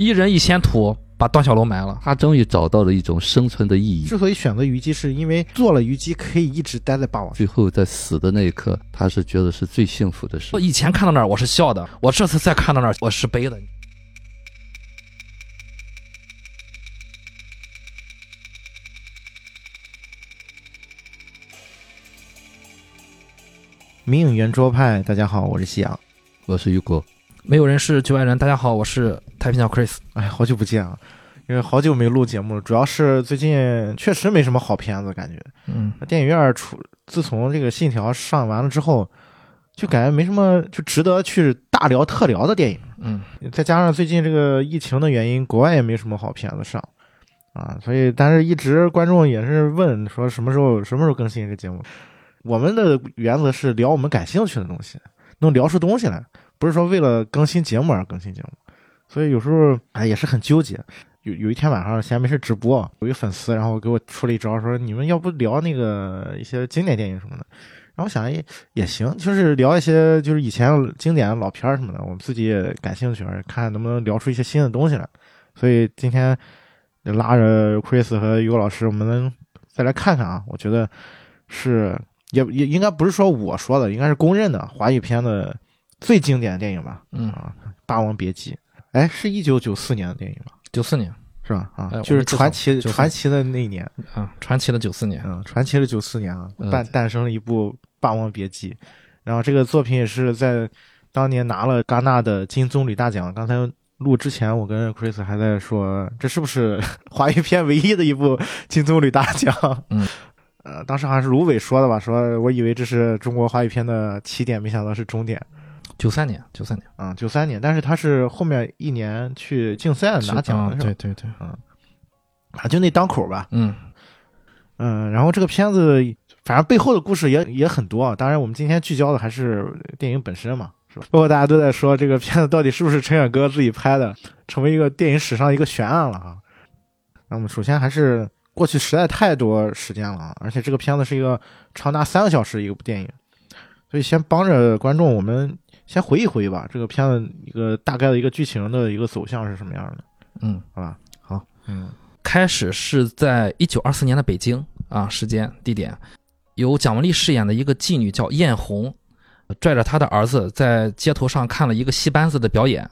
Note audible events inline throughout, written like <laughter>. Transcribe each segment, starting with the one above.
一人一仙土把段小楼埋了。他终于找到了一种生存的意义。之所以选择虞姬，是因为做了虞姬可以一直待在霸王。最后在死的那一刻，他是觉得是最幸福的事我。以前看到那儿我是笑的，我这次再看到那儿我是悲的。明影圆桌派，大家好，我是夕阳。我是雨果，没有人是局外人，大家好，我是太平鸟 Chris。哎，好久不见啊！因为好久没录节目了，主要是最近确实没什么好片子，感觉嗯，电影院出，自从这个《信条》上完了之后，就感觉没什么就值得去大聊特聊的电影。嗯，再加上最近这个疫情的原因，国外也没什么好片子上啊，所以但是一直观众也是问说什么时候什么时候更新这个节目。我们的原则是聊我们感兴趣的东西，能聊出东西来，不是说为了更新节目而更新节目。所以有时候哎也是很纠结。有有一天晚上闲没事直播，有一粉丝然后给我出了一招，说你们要不聊那个一些经典电影什么的。然后我想也也行，就是聊一些就是以前经典的老片儿什么的，我们自己也感兴趣，看能不能聊出一些新的东西来。所以今天拉着 Chris 和尤老师，我们能再来看看啊。我觉得是也也应该不是说我说的，应该是公认的华语片的最经典的电影吧？嗯啊，《霸王别姬》哎，是一九九四年的电影吧？九四年是吧？啊哎，就是传奇传奇的那一年，啊，传奇的九四年。啊，传奇的九四年啊，嗯诞诞生了一部《霸王别姬》，然后这个作品也是在当年拿了戛纳的金棕榈大奖。刚才录之前，我跟 Chris 还在说，这是不是 <laughs> 华语片唯一的一部金棕榈大奖？嗯，呃，当时好像是卢伟说的吧，说我以为这是中国华语片的起点，没想到是终点。九三年，九三年嗯，九三年，但是他是后面一年去竞赛拿奖啊的，是吧？对对对，啊，就那当口吧。嗯嗯，然后这个片子，反正背后的故事也也很多啊。当然，我们今天聚焦的还是电影本身嘛，是吧？包括大家都在说这个片子到底是不是陈远哥自己拍的，成为一个电影史上一个悬案了哈。那我们首先还是过去实在太多时间了啊，而且这个片子是一个长达三个小时一部电影，所以先帮着观众我们先回忆回忆吧，这个片子一个大概的一个剧情的一个走向是什么样的，嗯，好吧？好，嗯。开始是在一九二四年的北京啊，时间地点。由蒋雯丽饰演的一个妓女叫艳红，拽着她的儿子在街头上看了一个戏班子的表演，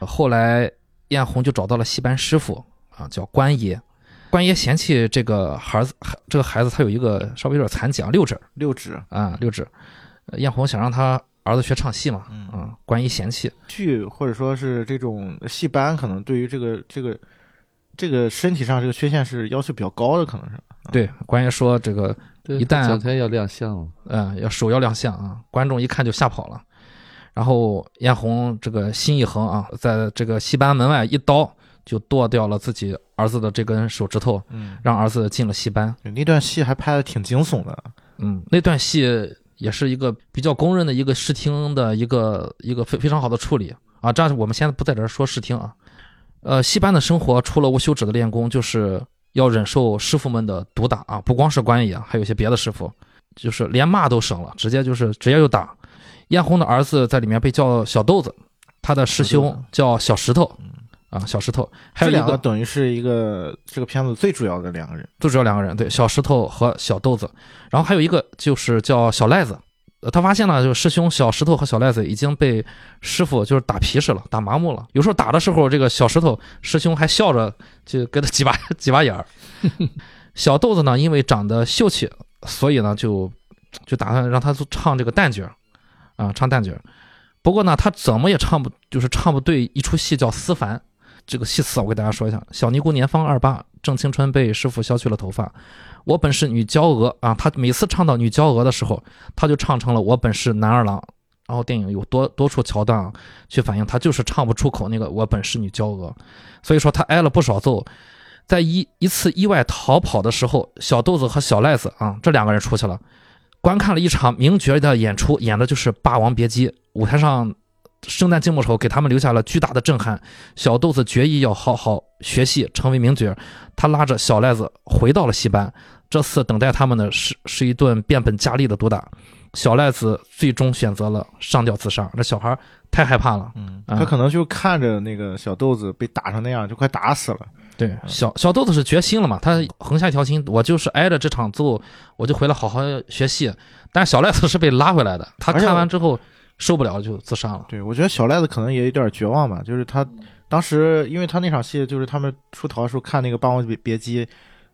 后来艳红就找到了戏班师傅啊，叫关爷。关爷嫌弃这个孩子，这个孩子他有一个稍微有点残疾啊，六指。六指，啊，六指。呃艳红想让他儿子学唱戏嘛，嗯啊，关爷嫌弃，剧或者说是这种戏班，可能对于这个这个这个身体上这个缺陷是要求比较高的，可能是。对，关于说这个对一旦要亮相哦，嗯，要手要亮相啊，观众一看就吓跑了。然后艳红这个心一横啊，在这个戏班门外一刀就剁掉了自己儿子的这根手指头，嗯，让儿子进了戏班。那段戏还拍的挺惊悚的。嗯，那段戏也是一个比较公认的一个视听的一个一个非非常好的处理啊。这样我们现在不在这儿说视听啊。呃，戏班的生活除了无休止的练功，就是要忍受师傅们的毒打啊，不光是关爷，还有一些别的师傅，就是连骂都省了，直接就是直接就打。艳红的儿子在里面被叫小豆子，他的师兄叫小石头，啊，小石头，还有两个等于是一个这个片子最主要的两个人。最主要两个人，对，小石头和小豆子，然后还有一个就是叫小赖子，呃，他发现了，就是师兄小石头和小赖子已经被师傅就是打皮实了，打麻木了。有时候打的时候，这个小石头师兄还笑着就给他 <laughs> 几把几把眼儿。<laughs> 小豆子呢，因为长得秀气，所以呢就就打算让他唱这个旦角儿，啊，唱旦角儿。不过呢，他怎么也唱不，就是唱不对一出戏叫《思凡》。这个戏词我给大家说一下：小尼姑年方二八，正青春被师傅削去了头发。我本是女娇娥啊，他每次唱到女娇娥的时候，他就唱成了我本是男二郎。然后电影有多多处桥段啊，去反映他就是唱不出口那个我本是女娇娥，所以说他挨了不少揍。在一一次意外逃跑的时候，小豆子和小赖子啊这两个人出去了，观看了一场名角的演出，演的就是《霸王别姬》。舞台上圣诞静默丑给他们留下了巨大的震撼。小豆子决意要好好学戏，成为名角。他拉着小赖子回到了戏班，这次等待他们的是是一顿变本加厉的毒打。小赖子最终选择了上吊自杀。这小孩太害怕了。他可能就看着那个小豆子被打成那样，就快打死了。对，小小豆子是决心了嘛，他横下一条心，我就是挨着这场揍，我就回来好好学戏。但是小赖子是被拉回来的，他看完之后受不了就自杀了。对，我觉得小赖子可能也有点绝望吧，就是他当时，因为他那场戏就是他们出逃的时候看那个《霸王别别姬》，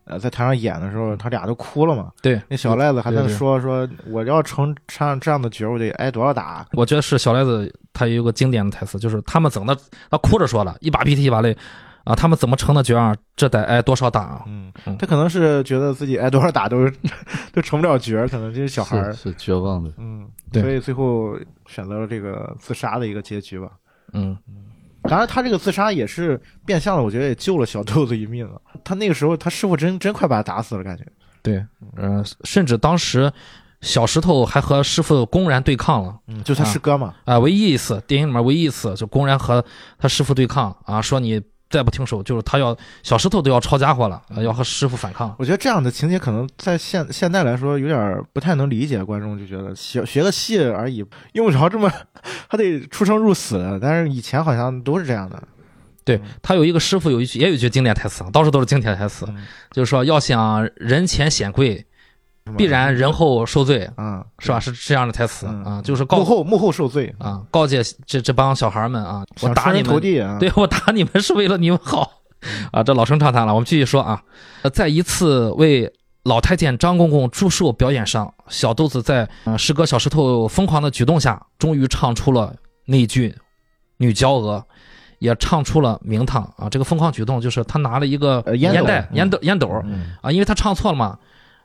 呃，在台上演的时候，他俩都哭了嘛。对，那小赖子还在说说，我要成上这样的角，我得挨多少打？我觉得是小赖子，他有个经典的台词，就是他们怎么他哭着说了，一把鼻涕一把泪啊，他们怎么成的角儿，这得挨多少打啊？嗯嗯，他可能是觉得自己挨多少打都是 <laughs> 都成不了角儿，可能这些小孩儿是，是绝望的。嗯，对所以最后选择了这个自杀的一个结局吧。嗯，当然，他这个自杀也是变相的，我觉得也救了小豆子一命啊。他那个时候，他师傅真真快把他打死了，感觉。对，嗯、甚至当时小石头还和师傅公然对抗了。嗯，就他师哥嘛。啊、唯一一次电影里面唯一一次就公然和他师傅对抗啊，说你再不听手，就是他要小石头都要抄家伙了，呃要和师傅反抗。我觉得这样的情节可能在现现在来说有点不太能理解，观众就觉得学学个戏而已，用不着这么 <laughs> 还得出生入死的。但是以前好像都是这样的。对他有一个师傅有一句也有一句经典台词，到处都是经典台词，嗯就是说要想人前显贵，必然人后受罪，嗯，是吧？是这样的台词嗯啊，就是告幕后幕后受罪，啊告诫这这帮小孩们啊，我打你们。<laughs> 对我打你们是为了你们好 <laughs> 啊！这老生常谈了，我们继续说啊，呃在一次为老太监张公公祝寿表演上，小豆子在呃师哥小石头疯狂的举动下，终于唱出了那句女娇娥。也唱出了名堂啊！这个疯狂举动就是他拿了一个呃烟袋、烟斗、烟斗嗯，啊，因为他唱错了嘛。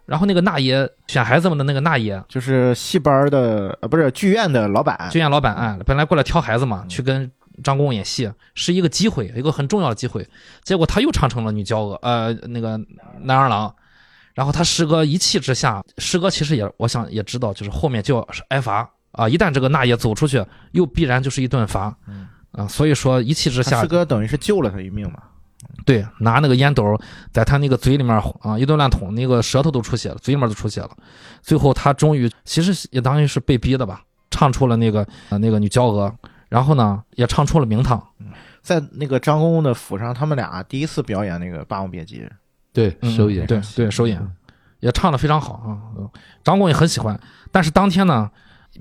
然后那个那爷选孩子们的那个那爷，就是戏班的呃不是剧院的老板，剧院老板哎，本来过来挑孩子嘛，去跟张公公演戏，是一个机会，一个很重要的机会。结果他又唱成了女娇娥，呃，那个男二郎。然后他师哥一气之下，师哥其实也，我想也知道，就是后面就要挨罚啊！一旦这个那爷走出去，又必然就是一顿罚嗯啊！所以说一气之下师，哥等于是救了他一命嘛。对，拿那个烟斗在他那个嘴里面啊一顿乱捅，那个舌头都出血了，嘴里面都出血了。最后他终于，其实也当于是被逼的吧，唱出了那个呃那个女娇娥，然后呢也唱出了名堂。在那个张公公的府上，他们俩第一次表演那个《霸王别姬》，对，嗯首演对对首演也唱的非常好啊，嗯张公也很喜欢。但是当天呢，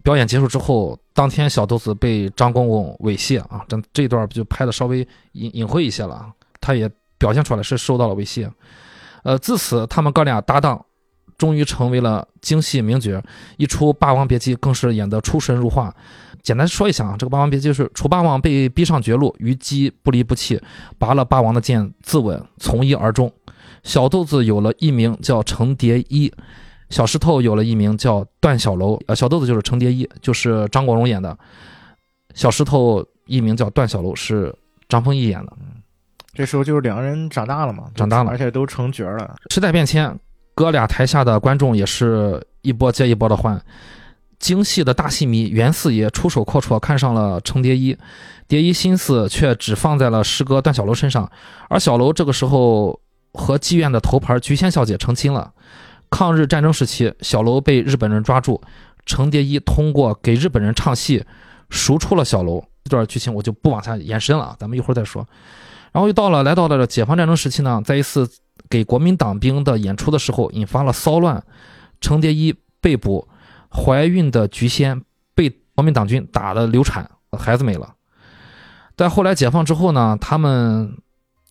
表演结束之后，当天小豆子被张公公猥亵啊，这这一段就拍的稍微隐隐晦一些了啊，他也表现出来是受到了威胁。呃，自此他们哥俩搭档，终于成为了京戏名角，一出《霸王别姬》更是演得出神入化。简单说一下啊，这个《霸王别姬》是楚霸王被逼上绝路，虞姬不离不弃，拔了霸王的剑自刎，从一而终。小豆子有了艺名叫程蝶衣，小石头有了艺名叫段小楼。呃，小豆子就是程蝶衣，就是张国荣演的；小石头艺名叫段小楼，是张丰毅演的。这时候就是两个人长大了嘛，长大了而且都成角了。时代变迁，哥俩台下的观众也是一波接一波的换。京戏的大戏迷袁四爷出手阔绰，看上了程蝶衣，蝶衣心思却只放在了师哥段小楼身上，而小楼这个时候和妓院的头牌菊仙小姐成亲了。抗日战争时期，小楼被日本人抓住，程蝶衣通过给日本人唱戏，赎出了小楼。这段剧情我就不往下延伸了，咱们一会儿再说。然后又到了来到了解放战争时期呢，在一次给国民党兵的演出的时候，引发了骚乱，程蝶衣被捕，怀孕的菊仙被国民党军打的流产，孩子没了。但后来解放之后呢，他们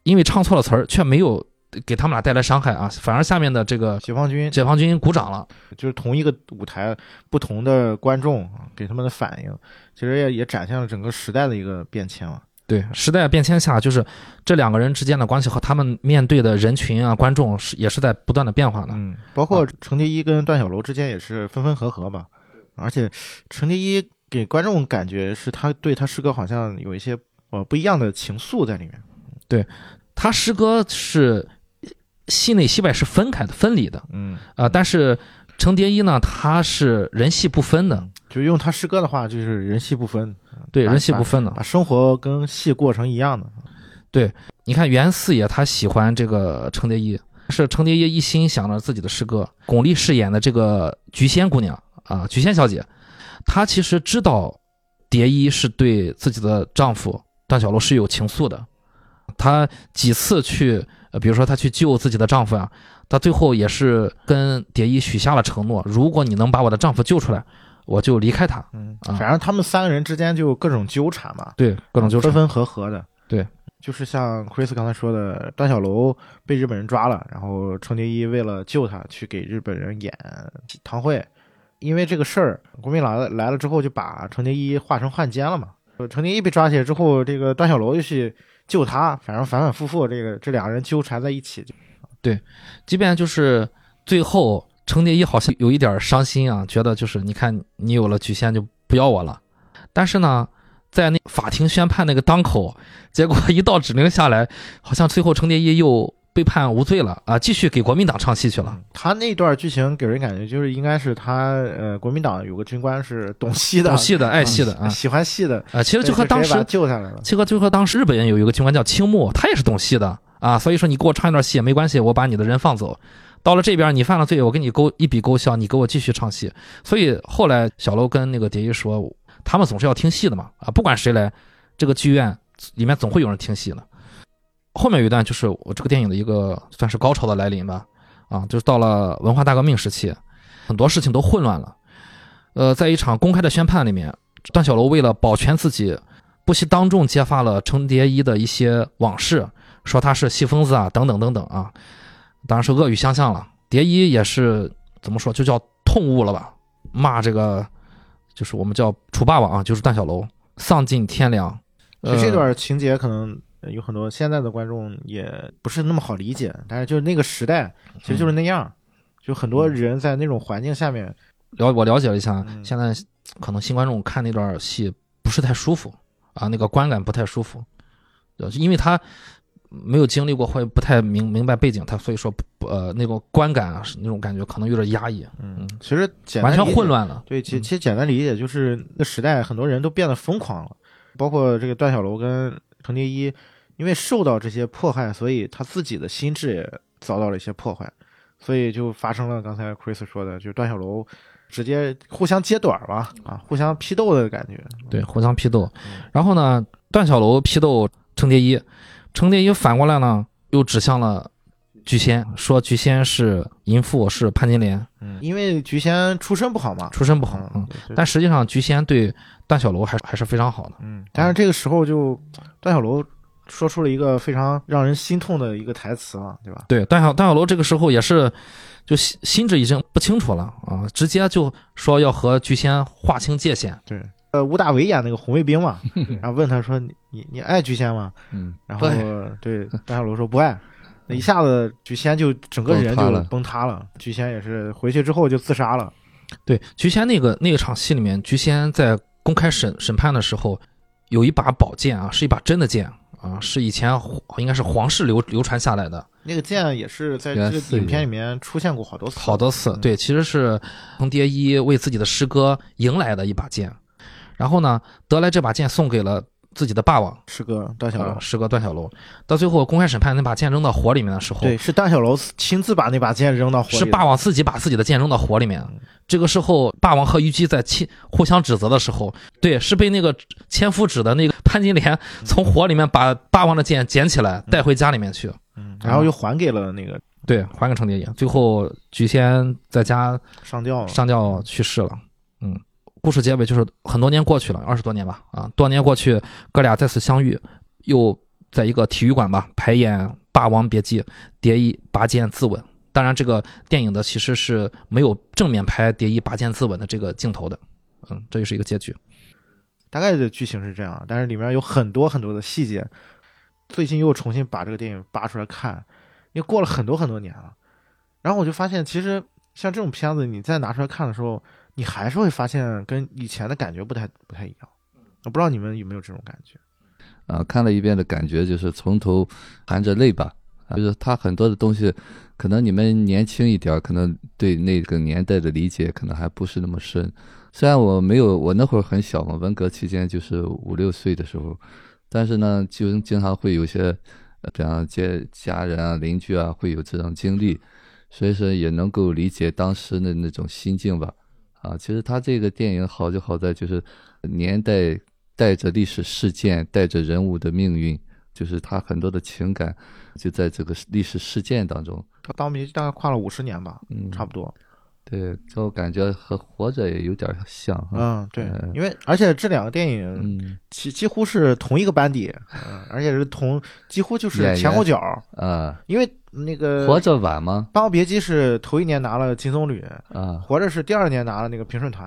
因为唱错了词儿，却没有给他们俩带来伤害啊，反而下面的这个解放军解放军鼓掌了。就是同一个舞台，不同的观众啊给他们的反应，其实也也展现了整个时代的一个变迁嘛。对，时代变迁下，就是这两个人之间的关系和他们面对的人群啊、观众是也是在不断的变化的。嗯，包括程蝶衣跟段小楼之间也是分分合合吧，而且程蝶衣给观众感觉是他对他师哥好像有一些呃不一样的情愫在里面。对他师哥是戏内戏外是分开的、分离的嗯，啊、但是程蝶衣呢，他是人戏不分的，就用他师哥的话，就是人戏不分，对，人戏不分的。把生活跟戏过成一样的。对你看袁四爷他喜欢这个程蝶衣，是程蝶衣一心想着自己的师哥。巩俐饰演的这个菊仙姑娘啊，菊仙小姐，她其实知道蝶衣是对自己的丈夫段小楼是有情愫的，她几次去，呃，比如说她去救自己的丈夫呀、她最后也是跟蝶衣许下了承诺，如果你能把我的丈夫救出来，我就离开他。嗯，啊反正他们三个人之间就各种纠缠嘛，对，各种纠缠。分分合合的。对，就是像 Chris 刚才说的，段小楼被日本人抓了，然后程蝶衣为了救他，去给日本人演堂会。因为这个事儿，国民党来了之后，就把程蝶衣化成汉奸了嘛。呃程蝶衣被抓起来之后，这个段小楼就去就他，反正反反复复，这个这俩人纠缠在一起。对即便就是最后程蝶衣好像有一点伤心啊，觉得就是你看你有了菊仙就不要我了，但是呢，在那法庭宣判那个当口，结果一道指令下来，好像最后程蝶衣又被判无罪了啊，继续给国民党唱戏去了。他那段剧情给人感觉就是应该是他呃，国民党有个军官是懂戏的，懂戏的、爱戏的啊喜欢戏的，啊，其实就和当时救下来了。这个就和当时日本人有一个军官叫青木，他也是懂戏的啊，所以说你给我唱一段戏也没关系，我把你的人放走。到了这边，你犯了罪，我给你勾一笔勾销，你给我继续唱戏。所以后来小楼跟那个蝶衣说，他们总是要听戏的嘛，啊，不管谁来，这个剧院里面总会有人听戏的。后面有一段就是我这个电影的一个算是高潮的来临吧，啊，就是到了文化大革命时期，很多事情都混乱了。呃，在一场公开的宣判里面，段小楼为了保全自己，不惜当众揭发了程蝶衣的一些往事，说他是戏疯子啊，等等等等啊，当然是恶语相向了。蝶衣也是怎么说，就叫痛悟了吧，骂这个就是我们叫楚霸王啊，就是段小楼丧尽天良。就这段情节可能有很多现在的观众也不是那么好理解，但是就是那个时代其实就是那样，就很多人在那种环境下面，了我了解了一下，嗯现在可能新观众看那段戏不是太舒服啊，那个观感不太舒服，呃因为他没有经历过或者不太明明白背景，他所以说不呃那种观感那种感觉可能有点压抑，嗯，其实简单完全混。乱了。对，其嗯其实简单理解就是那个时代很多人都变得疯狂了，包括这个段小楼跟程蝶衣，因为受到这些迫害，所以他自己的心智也遭到了一些破坏，所以就发生了刚才 Chris 说的，就是段小楼直接互相揭短吧，啊，互相批斗的感觉。对，互相批斗嗯。然后呢，段小楼批斗程蝶衣，程蝶衣反过来呢又指向了菊仙，说菊仙是淫妇，是潘金莲，嗯，因为菊仙出身不好嘛，出身不好。嗯，但实际上菊仙对段小楼还还是非常好的。嗯，但是这个时候就段小楼说出了一个非常让人心痛的一个台词嘛，对吧？对，段小段小楼这个时候也是，就心心智已经不清楚了啊，直接就说要和菊仙划清界限。对，呃，吴大维演那个红卫兵嘛，<laughs> 然后问他说：“你你你爱菊仙吗嗯，？”然后对段小楼说不爱。<laughs> 那一下子菊仙就整个人就崩塌了崩塌了，菊仙也是回去之后就自杀了。对，菊仙那个那个场戏里面，菊仙在公开审审判的时候，有一把宝剑啊，是一把真的剑啊，是以前应该是皇室流流传下来的，那个剑也是在这个影片里面出现过好多次，好多次。嗯。对，其实是从蝶衣为自己的师哥迎来的一把剑，然后呢，得来这把剑送给了自己的霸王。是个段小楼啊，。师哥段小楼，到最后公开审判那把剑扔到火里面的时候，对，是段小楼亲自把那把剑扔到火里的。是霸王自己把自己的剑扔到火里面。嗯这个时候，霸王和虞姬在亲互相指责的时候，对，是被那个千夫指的那个潘金莲从火里面把霸王的剑捡起来带回家里面去，嗯，然后又还给了那个对，还给程蝶衣。最后，菊仙在家上吊了。上吊去世了。嗯，故事结尾就是很多年过去了，二十多年吧，啊，多年过去，哥俩再次相遇，又在一个体育馆吧排演《霸王别姬》，蝶衣拔剑自刎。当然，这个电影的其实是没有正面拍蝶衣拔剑自刎的这个镜头的，嗯，这就是一个结局。大概的剧情是这样，但是里面有很多很多的细节。最近又重新把这个电影扒出来看，因为过了很多很多年了。然后我就发现，其实像这种片子，你再拿出来看的时候，你还是会发现跟以前的感觉不太不太一样。我不知道你们有没有这种感觉？啊，看了一遍的感觉就是从头含着泪吧，啊就是他很多的东西，可能你们年轻一点儿，可能对那个年代的理解可能还不是那么深。虽然我没有，我那会儿很小嘛，文革期间就是五六岁的时候，但是呢，就经常会有些，呃比方接家人啊、邻居啊会有这种经历，所以说也能够理解当时的那种心境吧。啊。其实他这个电影好就好在就是年代带着历史事件，带着人物的命运，就是他很多的情感就在这个历史事件当中。他当兵大概跨了五十年吧，嗯，差不多。对，就感觉和活着也有点像哈。嗯，对嗯，因为而且这两个电影嗯几几乎是同一个班底，嗯，而且是同几乎就是前后脚。啊，因为那个活着晚吗？《霸王别姬》是头一年拿了金棕榈，啊活着是第二年拿了那个评审团，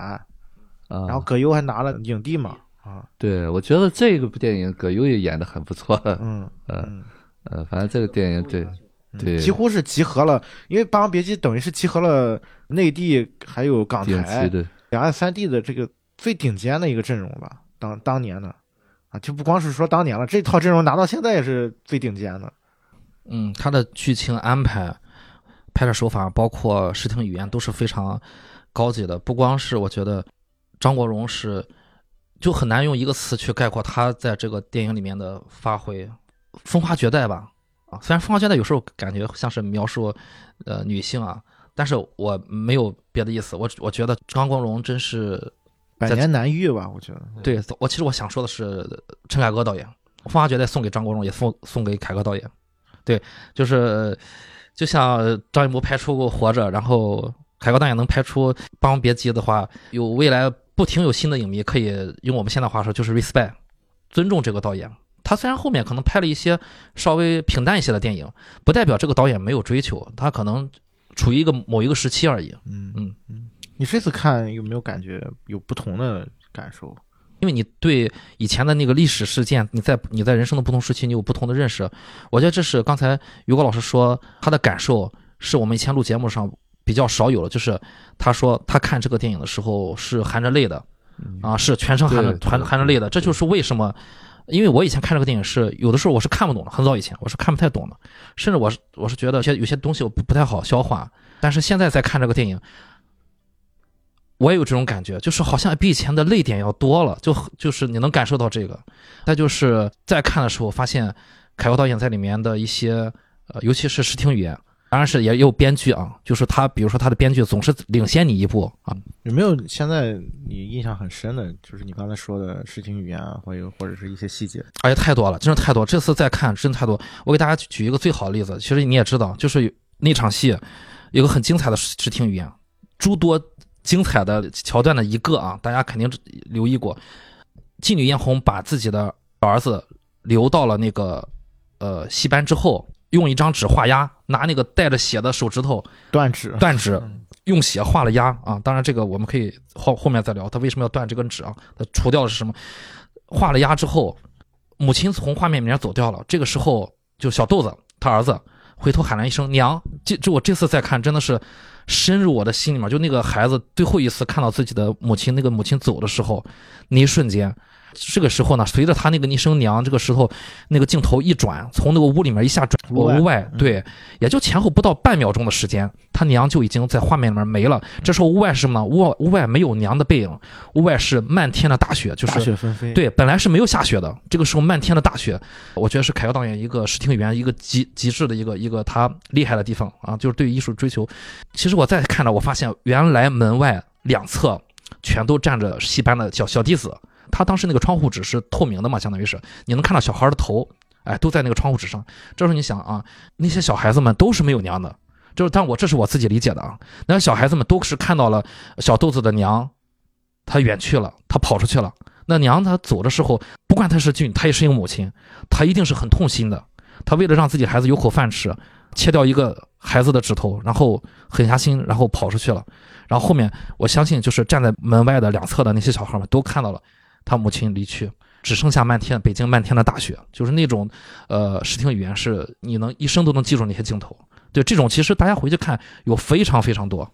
啊！然后葛优还拿了影帝嘛，啊，对，我觉得这个部电影葛优也演的很不错。嗯呃嗯，呃，反正这个电影对嗯对几乎是集合了，因为《霸王别姬》等于是集合了内地还有港台两岸三地的这个最顶尖的一个阵容吧，当当年的啊，就不光是说当年了，这套阵容拿到现在也是最顶尖的。嗯，它的剧情安排、拍摄手法，包括视听语言都是非常高级的。不光是我觉得张国荣是，就很难用一个词去概括他在这个电影里面的发挥，风华绝代吧。啊，虽然风华绝代有时候感觉像是描述呃女性啊，但是我没有别的意思。我我觉得张国荣真是百年难遇吧，我觉得。对我，其实我想说的是陈凯歌导演，《风华绝代》送给张国荣，也送送给凯歌导演。对，就是就像张艺谋拍出过《活着》，然后凯歌导演能拍出《霸王别姬》的话，有未来不停有新的影迷可以用我们现在话说，就是 respect，尊重这个导演。他虽然后面可能拍了一些稍微平淡一些的电影，不代表这个导演没有追求，他可能处于一个某一个时期而已。嗯嗯嗯，你这次看有没有感觉有不同的感受？因为你对以前的那个历史事件，你在你在人生的不同时期，你有不同的认识。我觉得这是刚才于果老师说他的感受，是我们以前录节目上比较少有的。就是他说他看这个电影的时候是含着泪的，啊，是全程含着对含含着泪的。这就是为什么，因为我以前看这个电影是有的时候我是看不懂的，很早以前我是看不太懂的，甚至我是我是觉得有些有些东西我不不太好消化。但是现在在看这个电影，我也有这种感觉，就是好像比以前的泪点要多了，就就是你能感受到这个。再就是在看的时候，发现凯国导演在里面的一些，呃，尤其是视听语言，当然是也有编剧啊，就是他，比如说他的编剧总是领先你一步啊。有没有现在你印象很深的，就是你刚才说的视听语言啊，或者或者是一些细节？哎呀，太多了，真的太多。这次再看真的太多。我给大家举一个最好的例子，其实你也知道，就是那场戏有个很精彩的视视听语言，诸多精彩的桥段的一个啊，大家肯定留意过。妓女艳红把自己的儿子留到了那个呃戏班之后，用一张纸画押，拿那个带着血的手指头断指，断指，嗯用血画了押啊。当然，这个我们可以后后面再聊，他为什么要断这根指啊？他除掉的是什么？画了押之后，母亲从画面里面走掉了。这个时候，就小豆子他儿子回头喊了一声“娘”，这这我这次再看真的是深入我的心里面。就那个孩子最后一次看到自己的母亲，那个母亲走的时候，那一瞬间。这个时候呢，随着他那个一声“娘”，这个石头那个镜头一转，从那个屋里面一下转屋外屋外，对，也就前后不到半秒钟的时间，他娘就已经在画面里面没了。这时候屋外是什么呢？屋外屋外没有娘的背影，屋外是漫天的大雪，就大是雪纷飞。，对，本来是没有下雪的，这个时候漫天的大雪，我觉得是凯歌导演一个视听语言一个极极致的一个一个他厉害的地方啊，就是对艺术追求。其实我再看着，我发现原来门外两侧全都站着戏班的小小弟子，他当时那个窗户纸是透明的嘛，相当于是你能看到小孩的头，哎，都在那个窗户纸上。这时候你想啊，那些小孩子们都是没有娘的。就是，但我这是我自己理解的啊。那小孩子们都是看到了小豆子的娘，他远去了，他跑出去了。那娘她走的时候，不管她是俊，她也是一个母亲，她一定是很痛心的。她为了让自己孩子有口饭吃，切掉一个孩子的指头，然后狠下心，然后跑出去了。然后后面，我相信就是站在门外的两侧的那些小孩们都看到了他母亲离去，只剩下漫天北京漫天的大雪，就是那种，呃，视听语言是你能一生都能记住那些镜头。对，这种其实大家回去看有非常非常多。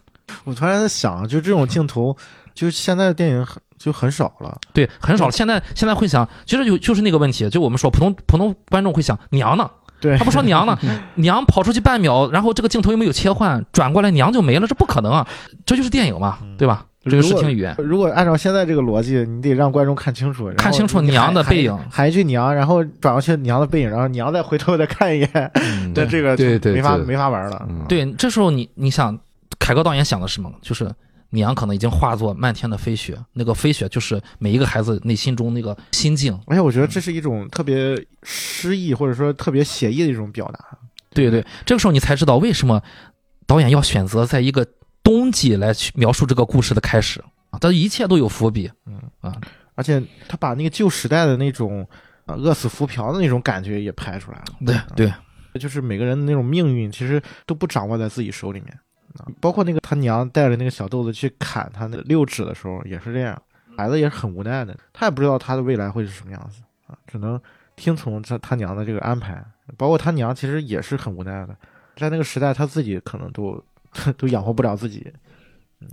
我突然在想，就这种镜头，<laughs> 就现在的电影很就很少了。对，很少了。现在现在会想，其实有就是那个问题，就我们说普通普通观众会想娘呢，对他不说娘呢，<laughs> 娘跑出去半秒，然后这个镜头又没有切换，转过来娘就没了，这不可能啊！这就是电影嘛，对吧？这个视听语言，如果按照现在这个逻辑，你得让观众看清楚，看清楚娘的背影喊喊一句娘，然后转过去娘的背影，然后娘再回头再看一眼，嗯这个就对对对没法没法玩了。嗯对，这时候你你想，凯歌导演想的是什么？就是娘可能已经化作漫天的飞雪，那个飞雪就是每一个孩子内心中那个心境。而且我觉得这是一种特别诗意或者说特别写意的一种表达。对对，这个时候你才知道为什么导演要选择在一个冬季来去描述这个故事的开始啊，它一切都有伏笔。嗯啊，而且他把那个旧时代的那种啊饿死浮漂的那种感觉也拍出来了。对对，就是每个人的那种命运其实都不掌握在自己手里面啊。包括那个他娘带着那个小豆子去砍他那六指的时候也是这样，孩子也是很无奈的，他也不知道他的未来会是什么样子啊，只能听从他他娘的这个安排。包括他娘其实也是很无奈的，在那个时代他自己可能都 <laughs> 都养活不了自己。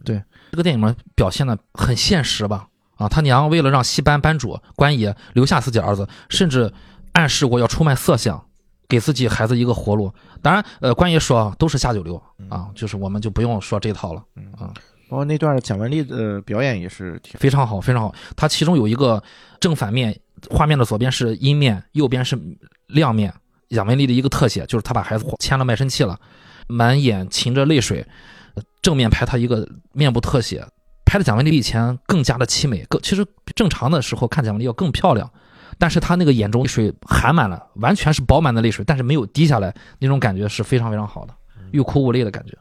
对这个电影里面表现的很现实吧？啊，他娘为了让戏班班主关爷留下自己儿子，甚至暗示过要出卖色相，给自己孩子一个活路。当然，呃，关爷说都是下九流啊，就是我们就不用说这套了嗯啊，包括那段蒋雯丽的表演也是挺非常好，非常好。它其中有一个正反面，画面的左边是阴面，右边是亮面。蒋雯丽的一个特写就是她把孩子签了卖身契了，满眼噙着泪水。正面拍他一个面部特写，拍的蒋雯丽比以前更加的凄美，更其实正常的时候看蒋雯丽要更漂亮，但是她那个眼中泪水含满了，完全是饱满的泪水，但是没有滴下来，那种感觉是非常非常好的，欲哭无泪的感觉。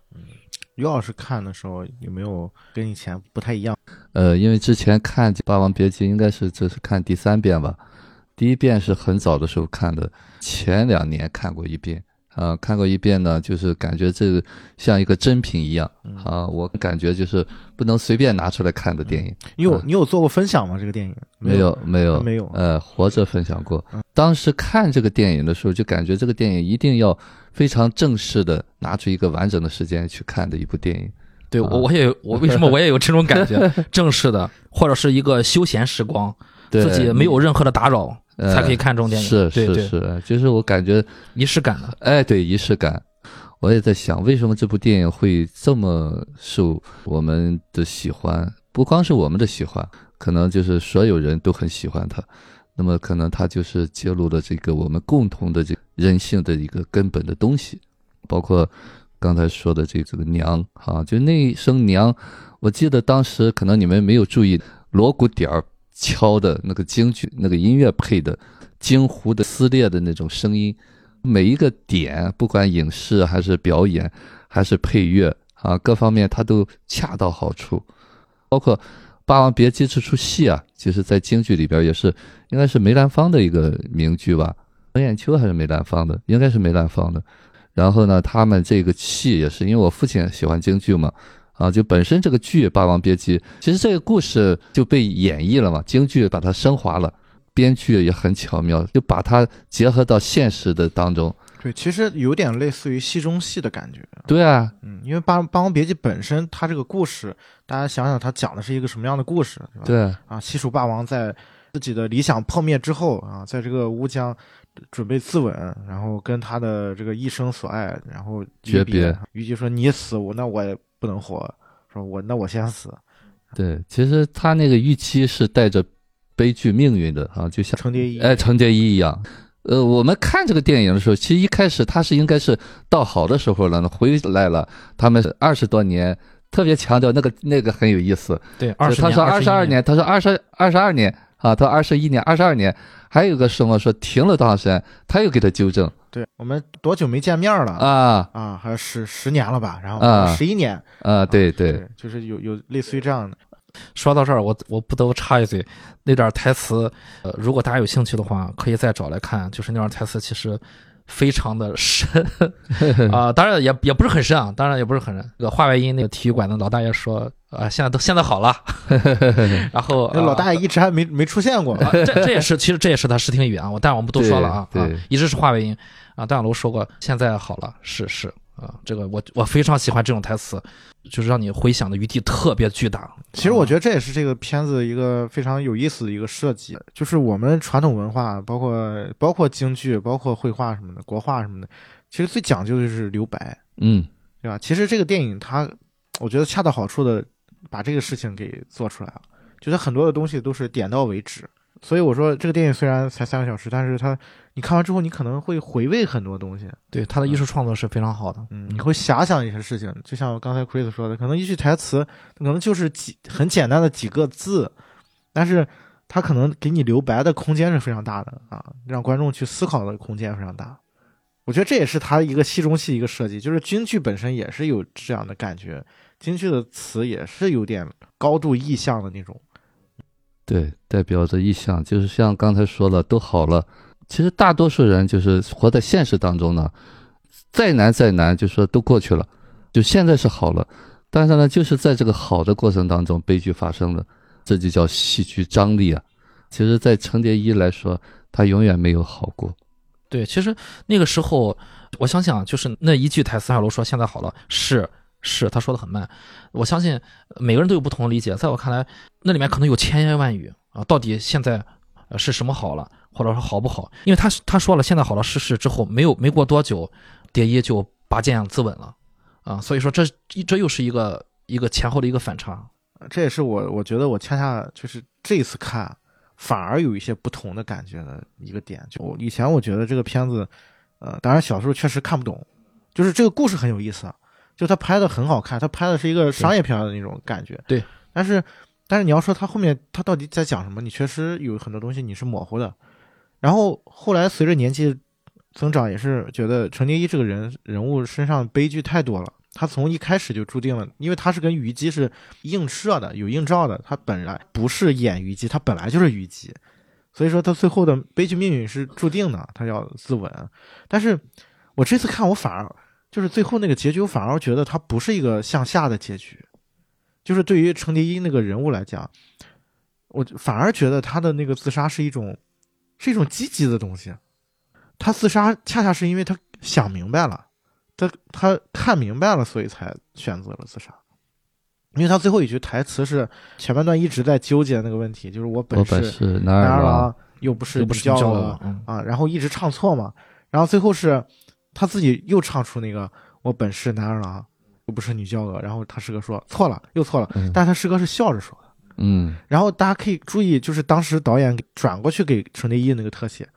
于老师看的时候有没有跟以前不太一样？呃，因为之前看《霸王别姬》应该是这是看第三遍吧，第一遍是很早的时候看的，前两年看过一遍。啊，看过一遍呢，就是感觉这个像一个珍品一样。啊，我感觉就是不能随便拿出来看的电影。你有啊。你有做过分享吗？这个电影？没有，没有，没有。呃，活着分享过。嗯。当时看这个电影的时候，就感觉这个电影一定要非常正式的拿出一个完整的时间去看的一部电影。对啊。我我也我为什么我也有这种感觉，<laughs> 正式的或者是一个休闲时光，对。自己没有任何的打扰，呃才可以看这种电影。是是是，就是我感觉，仪式感了。哎，对，仪式感。我也在想，为什么这部电影会这么受我们的喜欢？不光是我们的喜欢，可能就是所有人都很喜欢它。那么，可能它就是揭露了这个我们共同的这人性的一个根本的东西，包括刚才说的这这个娘啊，就那一声娘，我记得当时可能你们没有注意锣鼓点儿敲的那个京剧那个音乐配的京胡的撕裂的那种声音。每一个点，不管影视还是表演，还是配乐啊，各方面它都恰到好处。包括《霸王别姬》这出戏啊，其实在京剧里边也是，应该是梅兰芳的一个名剧吧？陈砚秋还是梅兰芳的？应该是梅兰芳的。然后呢，他们这个戏也是，因为我父亲喜欢京剧嘛，啊，就本身这个剧《霸王别姬》，其实这个故事就被演绎了嘛，京剧把它升华了。编剧也很巧妙，就把它结合到现实的当中。对，其实有点类似于戏中戏的感觉。对啊，嗯，因为《霸霸王别姬》本身它这个故事，大家想想它讲的是一个什么样的故事，对吧？对啊，西蜀霸王在自己的理想破灭之后啊，在这个乌江准备自刎，然后跟他的这个一生所爱，然后诀别别。虞姬说：“你死，我那我也不能活。”说我那我先死。对，其实他那个预期是带着悲剧命运的啊，就像程蝶衣，哎程蝶衣一样。呃，我们看这个电影的时候，其实一开始他是应该是到好的时候了，回来了，他们二十多年，特别强调那个那个很有意思。对，二十他说二十二，年，他说二十二十二年啊，到二十一年、二十二年，还有个什么说停了多长时间，他又给他纠正对我们多久没见面了？啊啊，还有十十年了吧？然后啊十一年，啊，对对，就是有有类似于这样的。说到这儿，我我不得不插一嘴，那段台词，呃，如果大家有兴趣的话，可以再找来看。就是那段台词其实非常的深 <laughs> 啊、当然也也不是很深啊，当然也不是很深。这个话外音那个体育馆的老大爷说啊、现在都现在好了，<laughs> 然后、那老大爷一直还没没出现过。啊，这这也是其实这也是他视听语言，我但我们不多说了啊啊一直是话外音啊。段小楼说过，现在好了，是是啊，这个我我非常喜欢这种台词，就是让你回想的余地特别巨大。其实我觉得这也是这个片子一个非常有意思的一个设计，就是我们传统文化，包括包括京剧、包括绘画什么的、国画什么的，其实最讲究的就是留白，嗯，对吧？其实这个电影它，我觉得恰到好处的把这个事情给做出来了，觉得很多的东西都是点到为止，所以我说这个电影虽然才三个小时，但是它你看完之后，你可能会回味很多东西。对他的艺术创作是非常好的。嗯，你会遐想一些事情，就像刚才 Chris 说的，可能一句台词可能就是几很简单的几个字，但是他可能给你留白的空间是非常大的啊，让观众去思考的空间非常大。我觉得这也是他一个戏中戏一个设计，就是京剧本身也是有这样的感觉，京剧的词也是有点高度意象的那种。对，代表着意象，就是像刚才说了，都好了。其实大多数人就是活在现实当中呢，再难再难，就说都过去了，就现在是好了。但是呢，就是在这个好的过程当中，悲剧发生了，这就叫戏剧张力啊。其实，在程蝶衣来说，他永远没有好过。对，其实那个时候，我相信啊，就是那一句台词，小楼说现在好了，是是，他说的很慢。我相信每个人都有不同的理解，在我看来，那里面可能有千言万语啊，到底现在呃是什么好了，或者说好不好？因为他他说了现在好了，逝世之后没有没过多久，蝶衣就拔剑自刎了啊，所以说这这又是一个一个前后的一个反差。这也是我我觉得我恰恰就是这次看。反而有一些不同的感觉的一个点，就我以前我觉得这个片子，呃，当然小时候确实看不懂，就是这个故事很有意思，就他拍的很好看，他拍的是一个商业片的那种感觉。对，但是但是你要说他后面他到底在讲什么，你确实有很多东西你是模糊的。然后后来随着年纪增长，也是觉得程蝶衣这个人人物身上悲剧太多了。他从一开始就注定了，因为他是跟虞姬是映射的，有映照的。他本来不是演虞姬，他本来就是虞姬，所以说他最后的悲剧命运是注定的，他要自刎。但是我这次看，我反而就是最后那个结局，我反而觉得他不是一个向下的结局，就是对于程蝶衣那个人物来讲，我反而觉得他的那个自杀是一种是一种积极的东西。他自杀恰恰是因为他想明白了。他他看明白了，所以才选择了自杀。因为他最后一句台词是前半段一直在纠结那个问题，就是我本是男儿郎，又不是女娇娥啊，然后一直唱错嘛。然后最后是他自己又唱出那个我本是男儿郎，又不是女娇娥。然后他师哥说错了，又错了，但他师哥是笑着说的。嗯。然后大家可以注意，就是当时导演转过去给程蝶衣那个特写，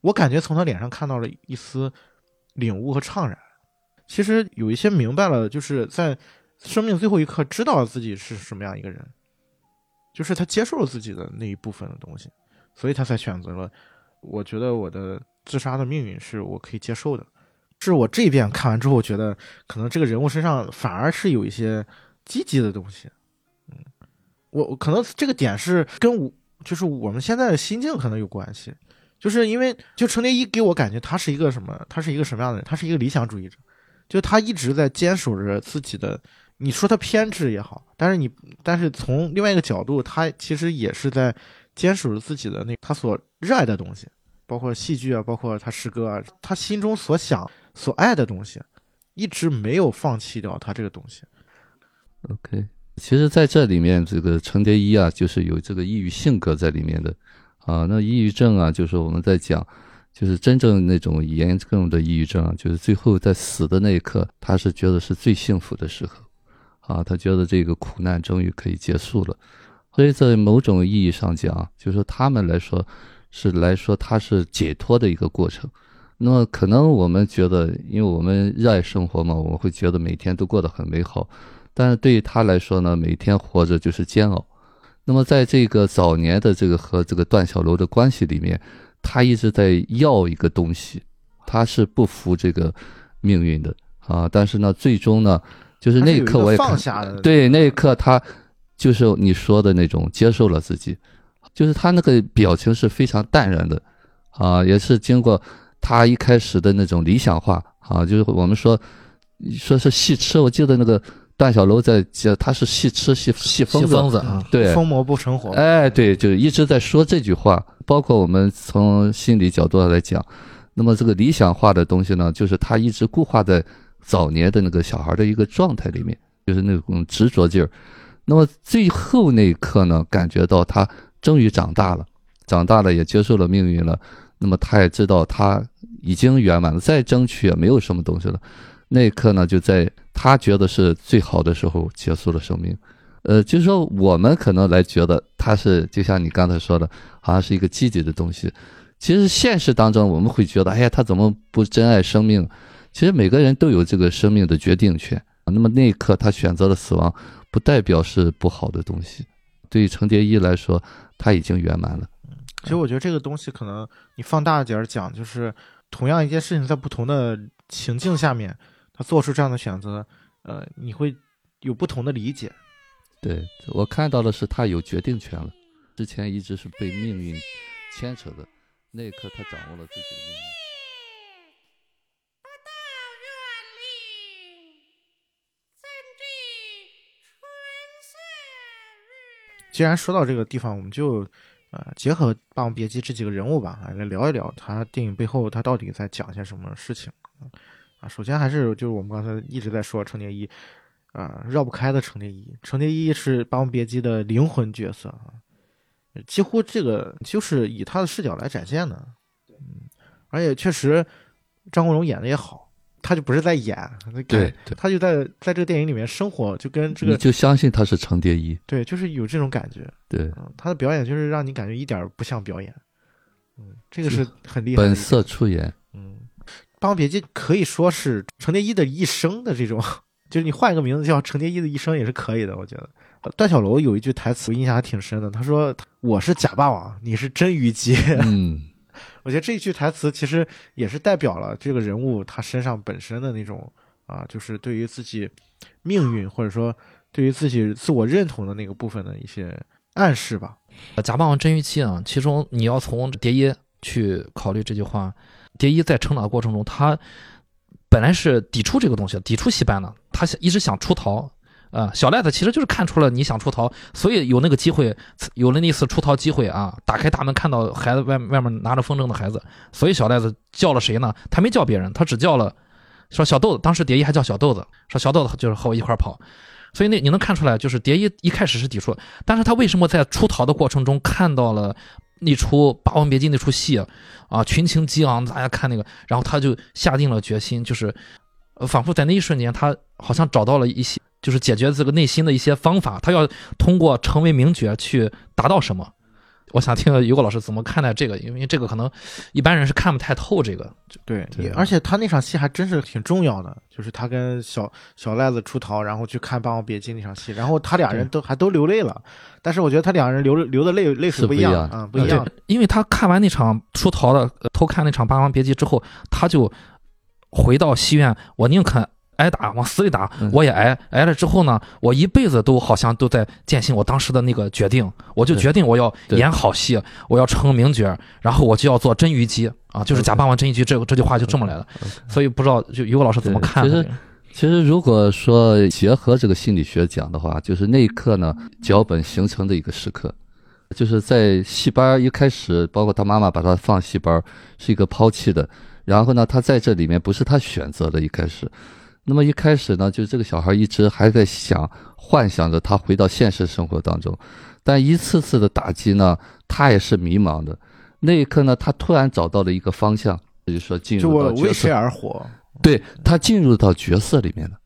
我感觉从他脸上看到了一丝领悟和怅然。其实有一些明白了，就是在生命最后一刻知道自己是什么样一个人，就是他接受了自己的那一部分的东西，所以他才选择了。我觉得我的自杀的命运是我可以接受的，是我这边看完之后觉得，可能这个人物身上反而是有一些积极的东西。嗯，我可能这个点是跟我就是我们现在的心境可能有关系，就是因为就程蝶衣给我感觉他是一个什么？他是一个什么样的人？他是一个理想主义者。就他一直在坚守着自己的，你说他偏执也好，但是你，但是从另外一个角度，他其实也是在坚守着自己的那他所热爱的东西，包括戏剧啊，包括他诗歌啊，他心中所想所爱的东西，一直没有放弃掉他这个东西。OK，其实在这里面，这个程蝶衣啊，就是有这个抑郁性格在里面的啊。那抑郁症啊，就是我们在讲。就是真正那种严重的抑郁症啊，就是最后在死的那一刻，他是觉得是最幸福的时候，啊，他觉得这个苦难终于可以结束了。所以在某种意义上讲，就是说他们来说是来说他是解脱的一个过程。那么可能我们觉得，因为我们热爱生活嘛，我们会觉得每天都过得很美好。但是对于他来说呢，每天活着就是煎熬。那么在这个早年的这个和这个段小楼的关系里面。他一直在要一个东西，他是不服这个命运的啊！但是呢，最终呢，就是那一刻我也放下了。对，那一刻他就是你说的那种接受了自己，就是他那个表情是非常淡然的啊，也是经过他一开始的那种理想化啊，就是我们说说是戏痴，我记得那个。段小楼在讲，他是戏痴戏戏疯子啊，对，疯魔不成活。哎，对，就一直在说这句话。包括我们从心理角度上来讲，那么这个理想化的东西呢，就是他一直固化在早年的那个小孩的一个状态里面，就是那种执着劲儿。那么最后那一刻呢，感觉到他终于长大了，长大了也接受了命运了。那么他也知道他已经圆满了，再争取也没有什么东西了。那一刻呢，就在他觉得是最好的时候结束了生命，呃，就是说我们可能来觉得他是就像你刚才说的，好像是一个积极的东西。其实现实当中我们会觉得，哎呀，他怎么不珍爱生命？其实每个人都有这个生命的决定权。那么那一刻他选择了死亡，不代表是不好的东西。对于程蝶衣来说，他已经圆满了。其实我觉得这个东西可能你放大点儿讲，就是同样一件事情在不同的情境下面，他做出这样的选择，呃，你会有不同的理解。对我看到的是他有决定权了，之前一直是被命运牵扯的，那一刻他掌握了自己的命运。既然说到这个地方，我们就呃结合《霸王别姬》这几个人物吧，来聊一聊他电影背后他到底在讲些什么事情啊。首先还是就是我们刚才一直在说程蝶衣啊，绕不开的程蝶衣。程蝶衣是《霸王别姬》的灵魂角色啊，几乎这个就是以他的视角来展现的。嗯，而且确实张国荣演的也好。他就不是在演，对，他就在在这个电影里面生活，就跟这个你就相信他是程蝶衣，对，就是有这种感觉，对，他的表演就是让你感觉一点不像表演，嗯，这个是很厉害，本色出演，嗯，《霸王别姬》可以说是程蝶衣的一生的这种，<laughs> 就是你换一个名字叫程蝶衣的一生也是可以的，我觉得。段小楼有一句台词印象还挺深的，他说：“我是假霸王，你是真虞姬。”嗯。<laughs> <laughs> 我觉得这一句台词其实也是代表了这个人物他身上本身的那种啊，就是对于自己命运或者说对于自己自我认同的那个部分的一些暗示吧。假霸王真虞姬啊，其中你要从蝶衣去考虑这句话，蝶衣在成长过程中，他本来是抵触这个东西，抵触戏班的，他想一直想出逃。啊，小赖子其实就是看出了你想出逃，所以有那个机会，有了那次出逃机会啊，打开大门看到孩子外外面拿着风筝的孩子，所以小赖子叫了谁呢？他没叫别人，他只叫了说小豆子，当时蝶衣还叫小豆子，说小豆子就是和我一块跑，所以那你能看出来，就是蝶衣一开始是抵触，但是他为什么在出逃的过程中看到了那出《霸王别姬》那出戏啊，群情激昂，大家看那个，然后他就下定了决心，就是仿佛在那一瞬间，他好像找到了一些。就是解决这个内心的一些方法，他要通过成为名角去达到什么？我想听于果老师怎么看待这个，因为这个可能一般人是看不太透这个。对，而且他那场戏还真是挺重要的，就是他跟小小赖子出逃，然后去看《霸王别姬》那场戏，然后他俩人都还都流泪了。但是我觉得他两人流流的泪泪水不一样啊，不一样。因为他看完那场出逃的偷看那场《霸王别姬》之后，他就回到戏院，我宁肯。挨打往死里打，我也挨挨了之后呢，我一辈子都好像都在践行我当时的那个决定，我就决定我要演好戏，我要成名角，然后我就要做真虞姬啊，就是假霸王真虞姬，这这句话就这么来的。所以不知道就于果老师怎么看？其实其实如果说结合这个心理学讲的话，就是那一刻呢，脚本形成的一个时刻，就是在戏班一开始，包括他妈妈把他放戏班是一个抛弃的，然后呢，他在这里面不是他选择的，一开始。那么一开始呢，就这个小孩一直还在想、幻想着他回到现实生活当中，但一次次的打击呢，他也是迷茫的。那一刻呢，他突然找到了一个方向，就是说进入到角色。为谁而活？对他进入到角色里面了，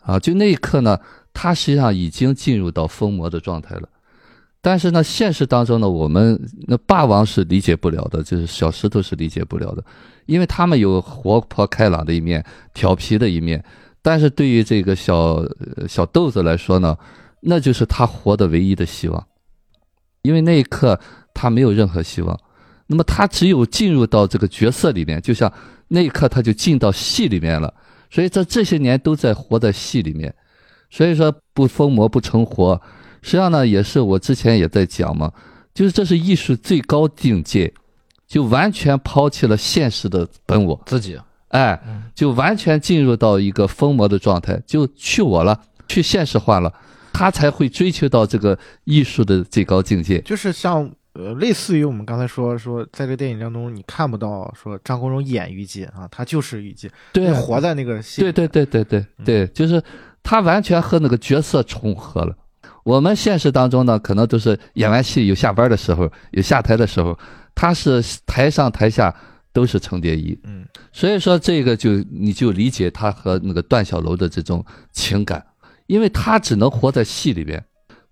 啊，就那一刻呢，他实际上已经进入到疯魔的状态了。但是呢，现实当中呢，我们那霸王是理解不了的，就是小石头是理解不了的，因为他们有活泼开朗的一面，调皮的一面。但是对于这个小小豆子来说呢，那就是他活的唯一的希望，因为那一刻他没有任何希望，那么他只有进入到这个角色里面，就像那一刻他就进到戏里面了，所以在这些年都在活在戏里面，所以说不疯魔不成活，实际上呢也是我之前也在讲嘛，就是这是艺术最高境界，就完全抛弃了现实的本我。自己。哎，就完全进入到一个疯魔的状态，就去我了，去现实化了，他才会追求到这个艺术的最高境界。就是像呃，类似于我们刚才说说，在这个电影当中，你看不到说张国荣演虞姬啊，他就是虞姬，对，活在那个戏。对对对对对对，就是他完全和那个角色重合了。我们现实当中呢，可能都是演完戏有下班的时候，有下台的时候，他是台上台下。都是程蝶衣，嗯，所以说这个就你就理解他和那个段小楼的这种情感，因为他只能活在戏里边，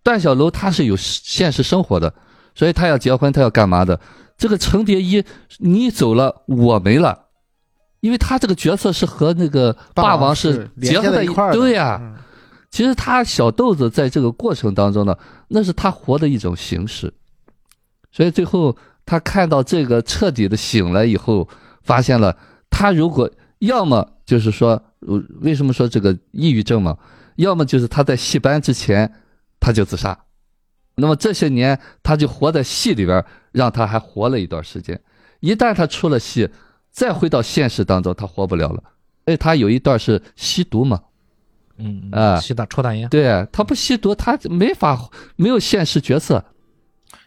段小楼他是有现实生活的，所以他要结婚，他要干嘛的？这个程蝶衣，你走了，我没了，因为他这个角色是和那个霸王是结合在一块儿的。对呀、嗯其实他小豆子在这个过程当中呢，那是他活的一种形式，所以最后他看到这个彻底的醒了以后，发现了他如果要么就是说，呃为什么说这个抑郁症嘛？要么就是他在戏班之前他就自杀，那么这些年他就活在戏里边儿，让他还活了一段时间。一旦他出了戏，再回到现实当中，他活不了了。哎，他有一段是吸毒嘛，嗯啊吸大抽大烟，对他不吸毒，他没法没有现实角色。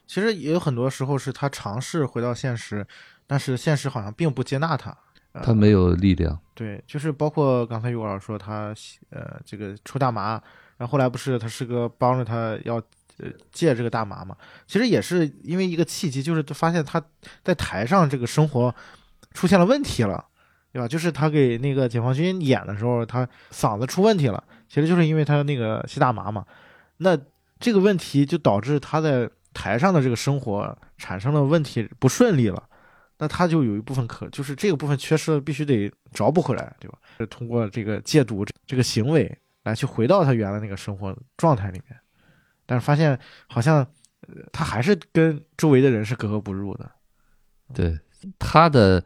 其实也有很多时候是他尝试回到现实，但是现实好像并不接纳他。呃他没有力量，对，就是包括刚才于老师说他呃这个抽大麻，然后后来不是他师哥帮着他要呃戒这个大麻嘛，其实也是因为一个契机，就是发现他在台上这个生活出现了问题了，对吧？就是他给那个解放军演的时候，他嗓子出问题了，其实就是因为他那个吸大麻嘛。那这个问题就导致他在台上的这个生活产生了问题，不顺利了。那他就有一部分可，就是这个部分缺失了，必须得找补回来，对吧？是通过这个戒毒这个行为来去回到他原来那个生活状态里面，但是发现好像他还是跟周围的人是格格不入的。对他的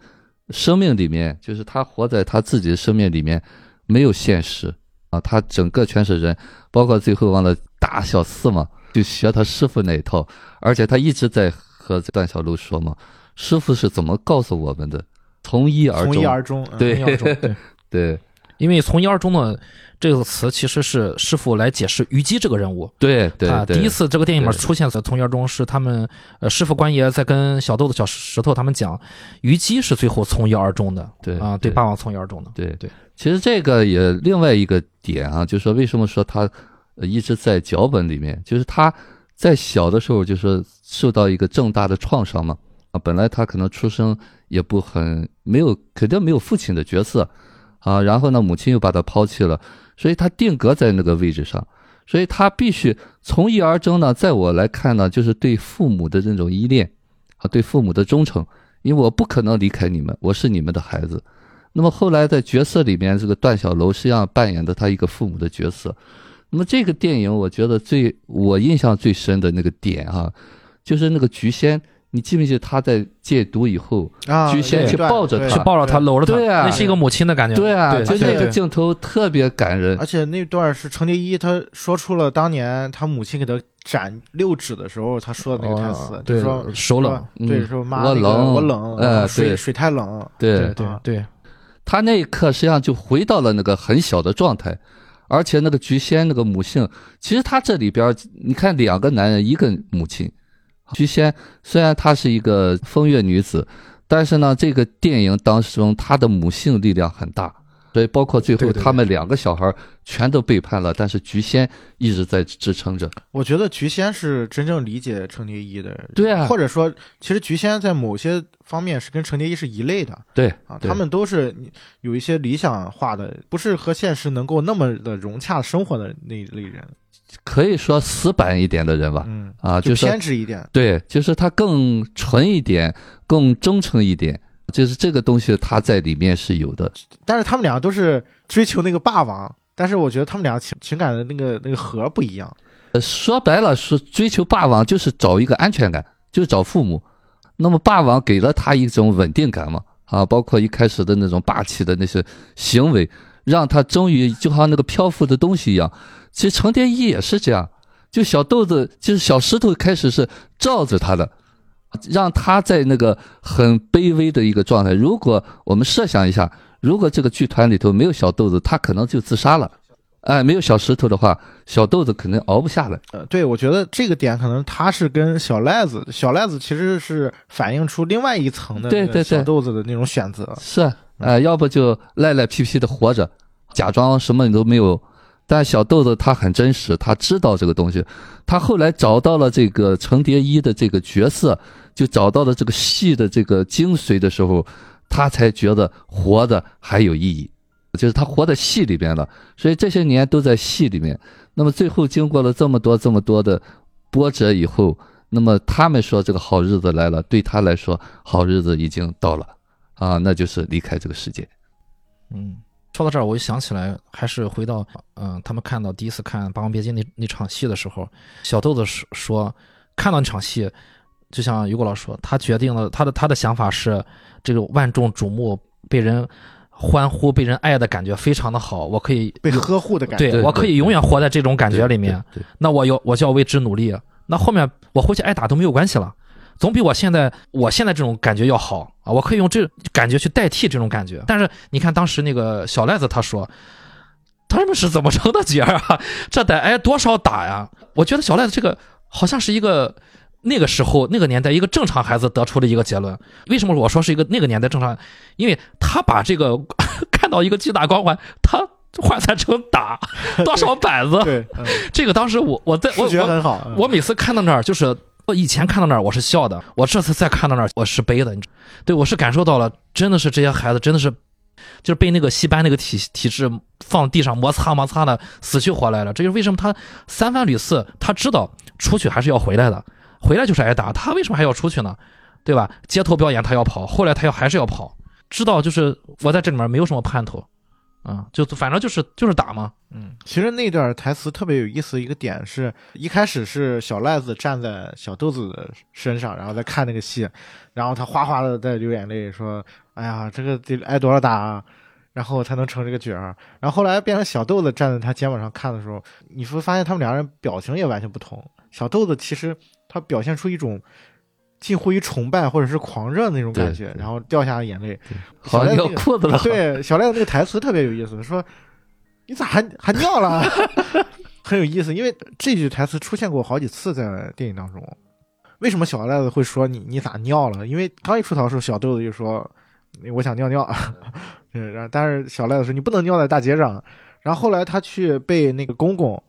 生命里面，就是他活在他自己的生命里面，没有现实啊，他整个全是人，包括最后忘了打小四嘛，就学他师傅那一套，而且他一直在和段小璐说嘛，师傅是怎么告诉我们的，从一而从终，从一而终对，<laughs> 对。因为从一而终的这个词其实是师傅来解释虞姬这个人物。对对啊，第一次这个电影里面出现在从一而终是他们呃师傅关爷在跟小豆子、小石头他们讲，虞姬是最后从一而终的，对啊，对对。霸王从一而终的，对。对，其实这个也另外一个点啊，就是说为什么说他呃一直在脚本里面，就是他在小的时候就是受到一个重大的创伤嘛啊，本来他可能出生也不很没有肯定没有父亲的角色啊，然后呢母亲又把他抛弃了，所以他定格在那个位置上，所以他必须从一而终呢，在我来看呢，就是对父母的这种依恋啊，对父母的忠诚，因为我不可能离开你们，我是你们的孩子。那么后来在角色里面，这个段小楼实际上扮演的他一个父母的角色。那么这个电影，我觉得最我印象最深的那个点啊，就是那个菊仙，你记不记得他在戒毒以后，啊，菊仙去抱着对他去抱着他，搂着他，对啊那是一个母亲的感觉，对啊，对就那个镜头特别感人而。且那段是程蝶衣他说出了当年他母亲给他斩六指的时候他说的那个台词，哦对就说，手冷，对，嗯说妈那个我冷我冷，水水太冷，对对，啊对对，他那一刻实际上就回到了那个很小的状态，而且那个菊仙那个母性，其实她这里边你看两个男人一个母亲，菊仙虽然她是一个风月女子，但是呢，这个电影当中她的母性力量很大，所以包括最后对对对他们两个小孩全都背叛了，但是菊仙一直在支撑着。我觉得菊仙是真正理解程蝶衣的人，对啊或者说其实菊仙在某些方面是跟程蝶衣是一类的对啊，他们都是有一些理想化的，不是和现实能够那么的融洽生活的那一类人，可以说死板一点的人吧，嗯啊，就就是偏执一点，对，就是他更纯一点，更忠诚一点，就是这个东西他在里面是有的。但是他们俩都是追求那个霸王，但是我觉得他们俩情情感的那个那个核不一样。呃，说白了，说追求霸王就是找一个安全感，就是找父母。那么霸王给了他一种稳定感嘛，啊，包括一开始的那种霸气的那些行为，让他终于就好像那个漂浮的东西一样。其实程蝶衣也是这样，就小豆子，就是小石头开始是罩着他的，让他在那个很卑微的一个状态。如果我们设想一下，如果这个剧团里头没有小豆子，他可能就自杀了。哎，没有小石头的话，小豆子肯定熬不下来。呃，对，我觉得这个点可能他是跟小赖子，小赖子其实是反映出另外一层的对对对小豆子的那种选择。是啊，呃，要不就赖赖皮皮的活着，假装什么你都没有。但小豆子他很真实，他知道这个东西。他后来找到了这个程蝶衣的这个角色，就找到了这个戏的这个精髓的时候，他才觉得活的还有意义，就是他活在戏里边了。所以这些年都在戏里面。那么最后经过了这么多这么多的波折以后，那么他们说这个好日子来了，对他来说好日子已经到了啊，那就是离开这个世界。嗯，说到这儿，我就想起来，还是回到嗯、他们看到第一次看《霸王别姬》那那场戏的时候，小豆子说说看到那场戏，就像于果老师说，他决定了他的他的想法是这个万众瞩目、被人欢呼、被人爱的感觉非常的好，我可以被呵护的感觉。对我可以永远活在这种感觉里面。对，对那我要我就要为之努力。那后面我回去挨打都没有关系了，总比我现在我现在这种感觉要好啊！我可以用这感觉去代替这种感觉。但是你看当时那个小赖子他说，他们是怎么成的结儿啊？这得挨多少打呀？我觉得小赖子这个好像是一个。那个时候，那个年代，一个正常孩子得出的一个结论。为什么我说是一个那个年代正常？因为他把这个 <laughs> 看到一个巨大光环，他换算成打多少板子，对，嗯 <laughs> 这个当时我我在我觉我很好。嗯我每次看到那儿，就是我以前看到那儿我是笑的，我这次再看到那儿我是悲的。你对我是感受到了，真的是这些孩子真的是，就是被那个戏班那个体体制放地上摩擦摩擦的死去活来了。这就是为什么他三番屡次他知道出去还是要回来的，回来就是挨打，他为什么还要出去呢？对吧？街头表演他要跑，后来他要还是要跑，知道就是我在这里面没有什么盼头，啊、就反正就是就是打嘛。嗯，其实那段台词特别有意思一个点是，一开始是小赖子站在小豆子的身上，然后在看那个戏，然后他哗哗的在流眼泪，说：“哎呀，这个得挨多少打啊，然后才能成这个角儿。”然后后来变成小豆子站在他肩膀上看的时候，你会发现他们两个人表情也完全不同。小豆子其实他表现出一种近乎于崇拜或者是狂热的那种感觉，然后掉下了眼泪。好像尿裤子了。对，小赖子那个台词特别有意思，说你咋还还尿了？<laughs> 很有意思，因为这句台词出现过好几次在电影当中。为什么小赖子会说你你咋尿了？因为刚一出逃的时候，小豆子就说我想尿尿，<laughs> 嗯，然后但是小赖子说你不能尿在大街上。然后后来他去被那个公公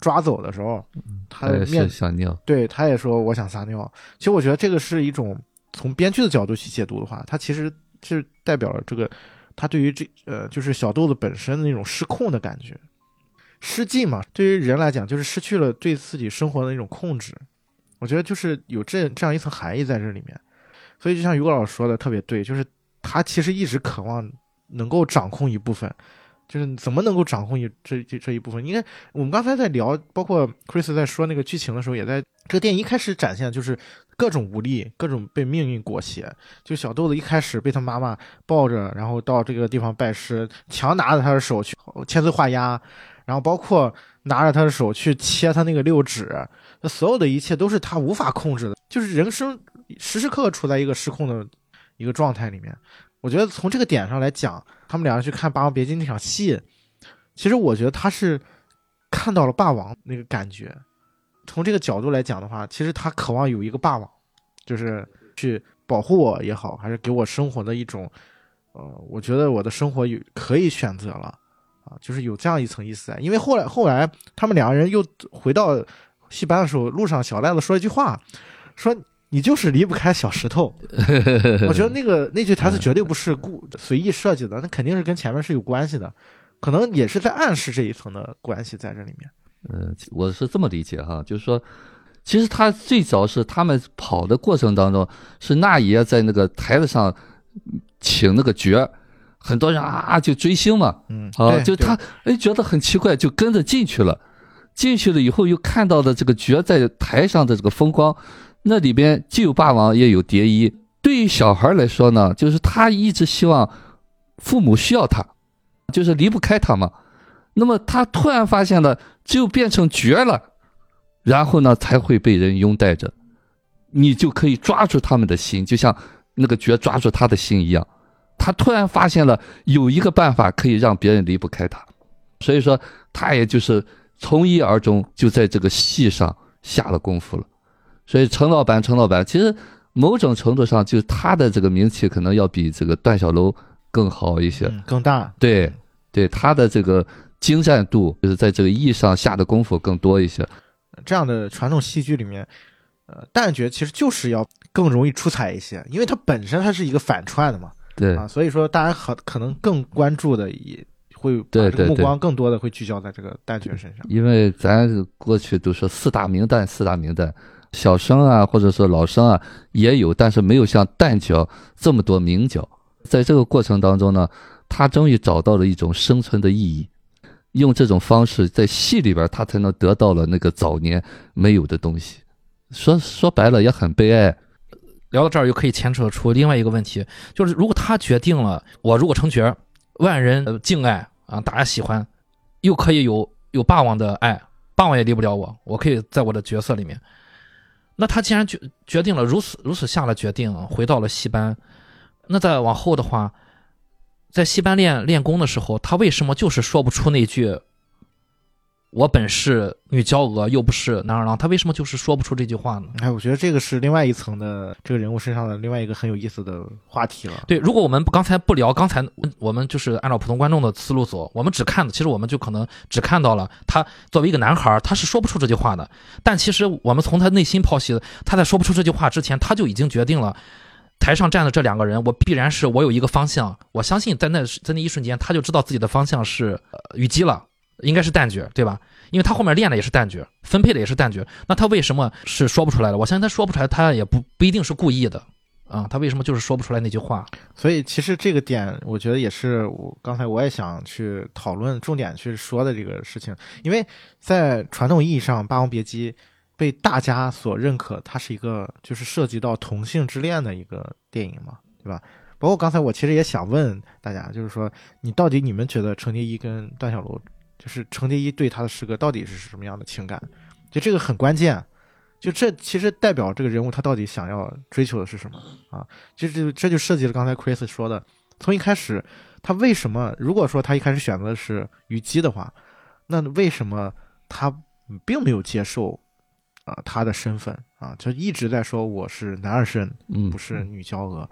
抓走的时候，他他也面是想尿，对，他也说我想撒尿。其实我觉得这个是一种从编剧的角度去解读的话，它其实是代表了这个他对于这呃就是小豆子本身的那种失控的感觉。失禁嘛，对于人来讲就是失去了对自己生活的那种控制。我觉得就是有这这样一层含义在这里面。所以就像于果老师说的特别对，就是他其实一直渴望能够掌控一部分。就是怎么能够掌控一这这这一部分？应该我们刚才在聊，包括 Chris 在说那个剧情的时候，也在这个电影一开始展现就是各种无力，各种被命运裹挟。就小豆子一开始被他妈妈抱着，然后到这个地方拜师，强拿着他的手去签字画押，然后包括拿着他的手去切他那个六指，那所有的一切都是他无法控制的，就是人生时时刻刻处在一个失控的一个状态里面。我觉得从这个点上来讲，他们两个去看《霸王别姬》那场戏，其实我觉得他是看到了霸王那个感觉。从这个角度来讲的话，其实他渴望有一个霸王，就是去保护我也好，还是给我生活的一种，呃，我觉得我的生活有可以选择了啊，就是有这样一层意思在。因为后来后来他们两个人又回到戏班的时候，路上小赖子说一句话，说。你就是离不开小石头，<laughs> 我觉得那个那句台词绝对不是故随意设计的，那肯定是跟前面是有关系的，可能也是在暗示这一层的关系在这里面。嗯，我是这么理解哈，就是说，其实他最早是他们跑的过程当中，是那爷在那个台子上请那个角儿，很多人啊就追星嘛，嗯，啊，就他哎觉得很奇怪，就跟着进去了。进去了以后，又看到了这个角在台上的这个风光，那里边既有霸王，也有蝶衣。对于小孩来说呢，就是他一直希望父母需要他，就是离不开他嘛。那么他突然发现了，只有变成角了，然后呢才会被人拥戴着，你就可以抓住他们的心，就像那个角抓住他的心一样。他突然发现了有一个办法可以让别人离不开他，所以说他也就是从一而终，就在这个戏上下了功夫了。所以程老板，程老板其实某种程度上，就是他的这个名气可能要比这个段小楼更好一些。嗯更大。对，对，他的这个精湛度，就是在这个艺上下的功夫更多一些。这样的传统戏剧里面，呃，旦角其实就是要更容易出彩一些，因为它本身它是一个反串的嘛，对，啊，所以说大家可可能更关注的也会把这个目光更多的会聚焦在这个旦角身上。因为咱过去都说四大名旦，四大名旦，小生啊，或者说老生啊也有，但是没有像旦角这么多名角。在这个过程当中呢，他终于找到了一种生存的意义，用这种方式在戏里边，他才能得到了那个早年没有的东西。说说白了也很悲哀。聊到这儿又可以牵扯出另外一个问题，就是如果他决定了我如果成角，万人敬爱啊，大家喜欢，又可以有有霸王的爱，霸王也离不了我，我可以在我的角色里面。那他既然决决定了如此如此下了决定，回到了戏班，那再往后的话，在戏班练练功的时候，他为什么就是说不出那句“我本是女娇娥，又不是男儿郎”？他为什么就是说不出这句话呢？哎，我觉得这个是另外一层的这个人物身上的另外一个很有意思的话题了。对，如果我们刚才不聊，刚才我们就是按照普通观众的思路走，我们只看，其实我们就可能只看到了他作为一个男孩儿，他是说不出这句话的。但其实我们从他内心剖析，他在说不出这句话之前，他就已经决定了，台上站的这两个人，我必然是我有一个方向。我相信在那在那一瞬间，他就知道自己的方向是呃虞姬了，应该是旦角，对吧？因为他后面练的也是旦角，分配的也是旦角，那他为什么是说不出来的？我相信他说不出来，他也不不一定是故意的啊，他为什么就是说不出来那句话？所以其实这个点，我觉得也是我刚才我也想去讨论、重点去说的这个事情，因为在传统意义上，《霸王别姬》被大家所认可，它是一个就是涉及到同性之恋的一个电影嘛，对吧？包括刚才我其实也想问大家，就是说你到底你们觉得程蝶衣跟段小楼，就是程蝶衣对他的诗歌到底是什么样的情感？就这个很关键。就这其实代表这个人物他到底想要追求的是什么啊？这就这就涉及了刚才 Chris 说的，从一开始他为什么如果说他一开始选择的是虞姬的话，那为什么他并没有接受啊他的身份啊？就一直在说我是男二身，嗯，不是女娇娥。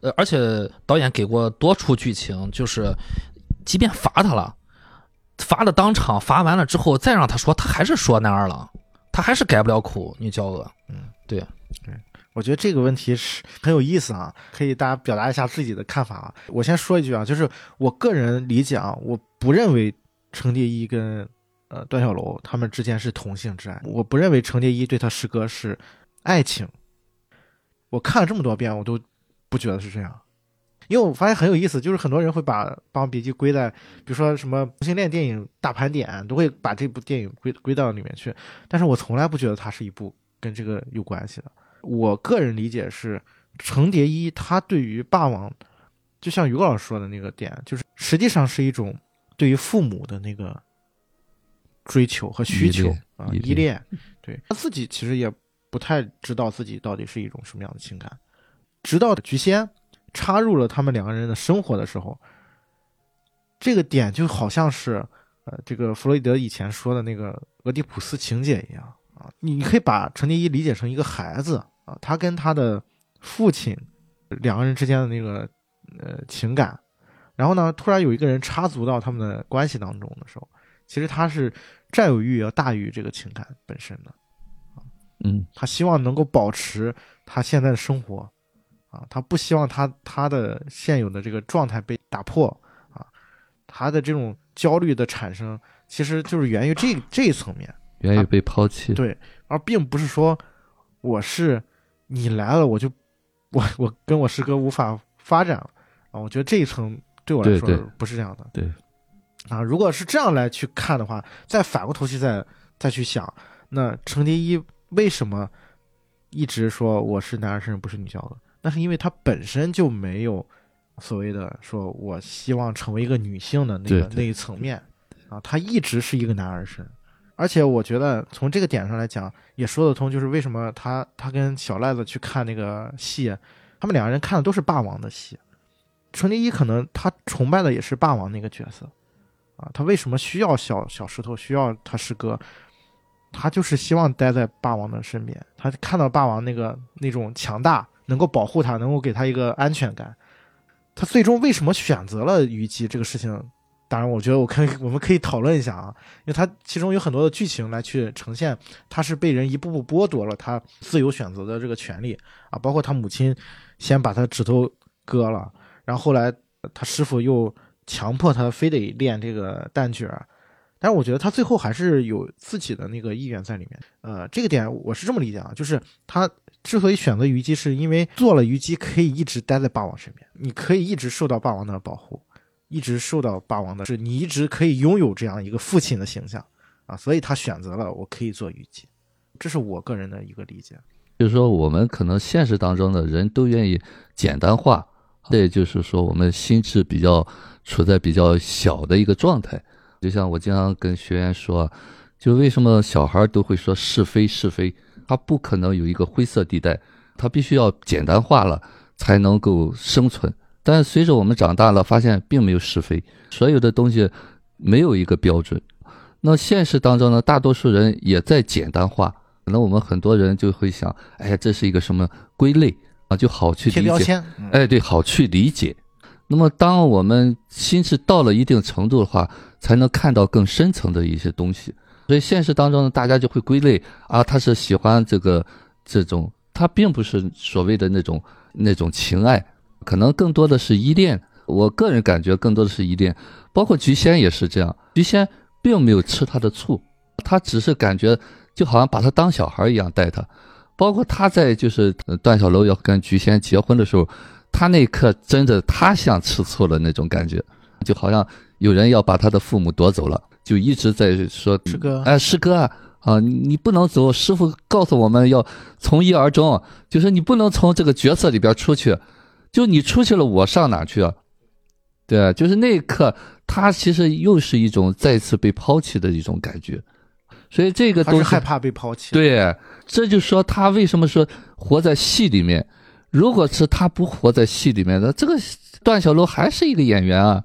呃，而且导演给过多处剧情，就是即便罚他了，罚了当场，罚完了之后再让他说，他还是说男二郎，他还是改不了口女娇娥。嗯，对我觉得这个问题是很有意思啊，可以大家表达一下自己的看法啊。我先说一句啊，就是我个人理解啊，我不认为程蝶衣跟呃段小楼他们之间是同性之爱，我不认为程蝶衣对他师哥是爱情。我看了这么多遍，我都不觉得是这样，因为我发现很有意思，就是很多人会把《霸王别姬》归在，比如说什么同性恋电影大盘点，都会把这部电影归归到里面去，但是我从来不觉得它是一部跟这个有关系的。我个人理解是，程蝶衣他对于霸王，就像于老师说的那个点，就是实际上是一种对于父母的那个追求和需求啊，依依恋。对他自己其实也不太知道自己到底是一种什么样的情感，直到菊仙插入了他们两个人的生活的时候，这个点就好像是呃，这个弗洛伊德以前说的那个俄狄浦斯情节一样啊，你你可以把程蝶衣理解成一个孩子啊，他跟他的父亲两个人之间的那个呃情感，然后呢，突然有一个人插足到他们的关系当中的时候，其实他是占有欲要大于这个情感本身的。嗯，他希望能够保持他现在的生活，啊，他不希望他他的现有的这个状态被打破，啊，他的这种焦虑的产生，其实就是源于这这一层面，源于被抛弃。对，而并不是说我是你来了我就我我跟我师哥无法发展了啊，我觉得这一层对我来说不是这样的，对啊，如果是这样来去看的话，再反过头去再再去想，那程蝶衣为什么一直说我是男儿身不是女娇娥？那是因为他本身就没有所谓的说我希望成为一个女性的那个那一层面啊，他一直是一个男儿身。而且我觉得从这个点上来讲，也说得通，就是为什么他他跟小赖子去看那个戏，他们两个人看的都是霸王的戏。程蝶衣可能他崇拜的也是霸王那个角色，啊，他为什么需要小小石头，需要他师哥？他就是希望待在霸王的身边，他看到霸王那个那种强大，能够保护他，能够给他一个安全感。他最终为什么选择了虞姬这个事情？当然，我觉得我可以，<laughs> 我们可以讨论一下啊，因为他其中有很多的剧情来去呈现，他是被人一步步剥夺了他自由选择的这个权利啊，包括他母亲先把他指头割了，然后后来他师傅又强迫他非得练这个旦角儿，但是我觉得他最后还是有自己的那个意愿在里面。呃，这个点我是这么理解啊，就是他之所以选择虞姬，是因为做了虞姬可以一直待在霸王身边，你可以一直受到霸王的保护，一直受到霸王的，是你一直可以拥有这样一个父亲的形象啊，所以他选择了我可以做虞姬，这是我个人的一个理解。就是说，我们可能现实当中的人都愿意简单化，这也就是说，我们心智比较处在比较小的一个状态。就像我经常跟学员说，就为什么小孩都会说是非是非，他不可能有一个灰色地带，它必须要简单化了才能够生存。但是随着我们长大了，发现并没有是非，所有的东西没有一个标准。那现实当中呢，大多数人也在简单化。可能我们很多人就会想，哎呀，这是一个什么归类啊，就好去理解。哎，对，好去理解。那么，当我们心智到了一定程度的话，才能看到更深层的一些东西。所以，现实当中呢，大家就会归类啊，他是喜欢这个这种，他并不是所谓的那种那种情爱，可能更多的是依恋。我个人感觉更多的是依恋，包括菊仙也是这样。菊仙并没有吃他的醋，他只是感觉就好像把他当小孩一样待他。包括他在就是段小楼要跟菊仙结婚的时候，他那一刻真的他像吃醋了那种感觉，就好像有人要把他的父母夺走了，就一直在说师哥哎，师哥啊，啊，你你不能走，师傅告诉我们要从一而终，就是你不能从这个角色里边出去，就你出去了，我上哪去啊？对啊，就是那一刻，他其实又是一种再次被抛弃的一种感觉，所以这个东西他是害怕被抛弃。，对，这就说他为什么说活在戏里面。如果是他不活在戏里面的，这个段小楼还是一个演员啊，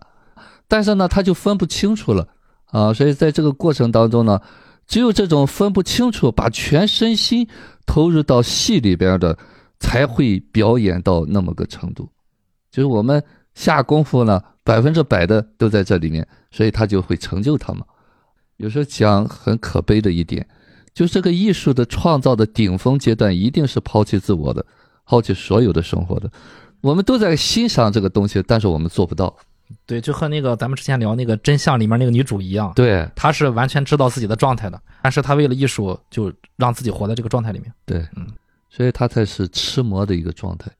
但是呢，他就分不清楚了啊。所以在这个过程当中呢，只有这种分不清楚，把全身心投入到戏里边的，才会表演到那么个程度。就是我们下功夫呢，百分之百的都在这里面，所以他就会成就他嘛。有时候讲很可悲的一点，就这个艺术的创造的顶峰阶段，一定是抛弃自我的，抛弃所有的生活的。我们都在欣赏这个东西，但是我们做不到。对，就和那个咱们之前聊那个真相里面那个女主一样，对她是完全知道自己的状态的，但是她为了艺术，就让自己活在这个状态里面。对，嗯，所以她才是痴魔的一个状态。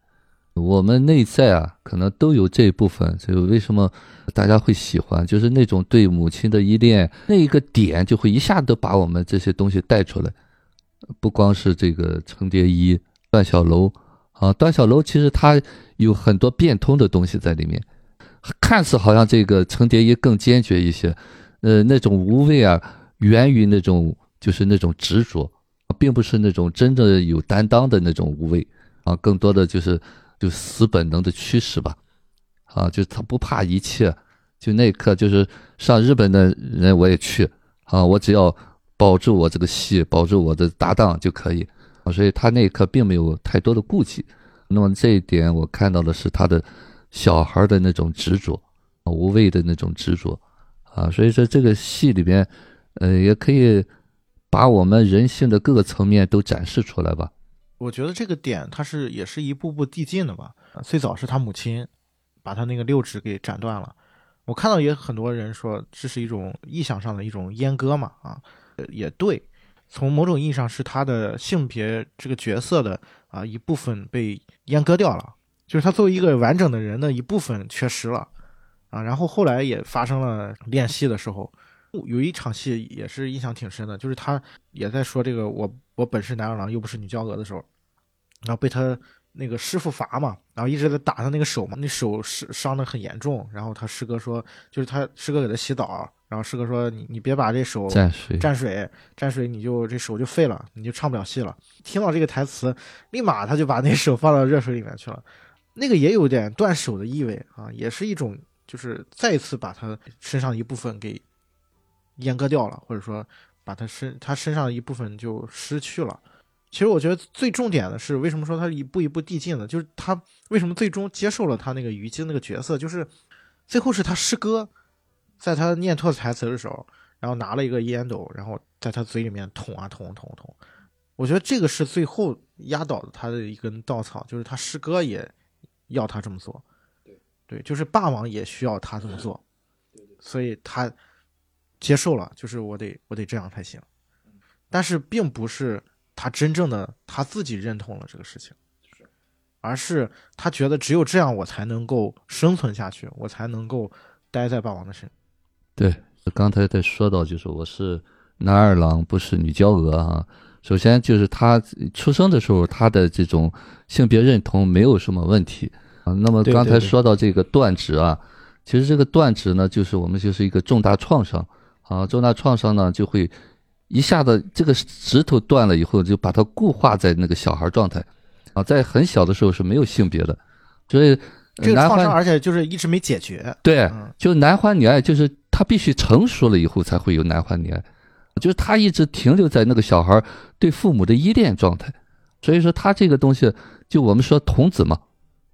我们内在啊，可能都有这一部分，所以为什么大家会喜欢，就是那种对母亲的依恋，那一个点就会一下子把我们这些东西带出来。不光是这个程蝶衣、段小楼啊，段小楼其实他有很多变通的东西在里面，看似好像这个程蝶衣更坚决一些，呃，那种无畏啊，源于那种就是那种执着，并不是那种真正有担当的那种无畏啊，更多的就是就死本能的驱使吧，啊，就他不怕一切，就那一刻就是上日本的人我也去啊，我只要保住我这个戏，保住我的搭档就可以啊，所以他那一刻并没有太多的顾忌。那么这一点我看到的是他的小孩的那种执着，无畏的那种执着啊，所以说这个戏里边，呃，也可以把我们人性的各个层面都展示出来吧。我觉得这个点它是也是一步步递进的吧。最早是他母亲把他那个六指给斩断了，我看到也很多人说这是一种意象上的一种阉割嘛，啊，也对，从某种意义上是他的性别这个角色的啊一部分被阉割掉了，就是他作为一个完整的人的一部分缺失了啊。然后后来也发生了练戏的时候，有一场戏也是印象挺深的，就是他也在说这个我我本是男儿郎又不是女娇娥的时候，然后被他那个师傅罚嘛，然后一直在打他那个手嘛，那手是伤得很严重。然后他师哥说，就是他师哥给他洗澡，然后师哥说你你别把这手蘸水，蘸水，蘸水你就这手就废了，你就唱不了戏了。听到这个台词，立马他就把那手放到热水里面去了。那个也有点断手的意味啊，也是一种就是再次把他身上一部分给阉割掉了，或者说把他身他身上一部分就失去了。其实我觉得最重点的是，为什么说他一步一步递进呢？就是他为什么最终接受了他那个虞姬那个角色，就是最后是他师哥在他念错台词的时候，然后拿了一个烟斗，然后在他嘴里面捅啊捅捅捅。我觉得这个是最后压倒了他的一根稻草，就是他师哥也要他这么做。对对，就是霸王也需要他这么做所以他接受了，就是我得我得这样才行。但是并不是他真正的他自己认同了这个事情，而是他觉得只有这样我才能够生存下去，我才能够待在霸王的身。对，刚才在说到就是我是男二郎，不是女娇娥啊。首先就是他出生的时候，他的这种性别认同没有什么问题啊。那么刚才说到这个断指啊，其实这个断指呢，就是我们就是一个重大创伤。啊，重大创伤呢就会一下子这个指头断了以后，就把它固化在那个小孩状态。啊，在很小的时候是没有性别的，所以男这个创伤，欢而且就是一直没解决。对嗯，就男欢女爱，就是他必须成熟了以后才会有男欢女爱，就是他一直停留在那个小孩对父母的依恋状态，所以说他这个东西，就我们说童子嘛，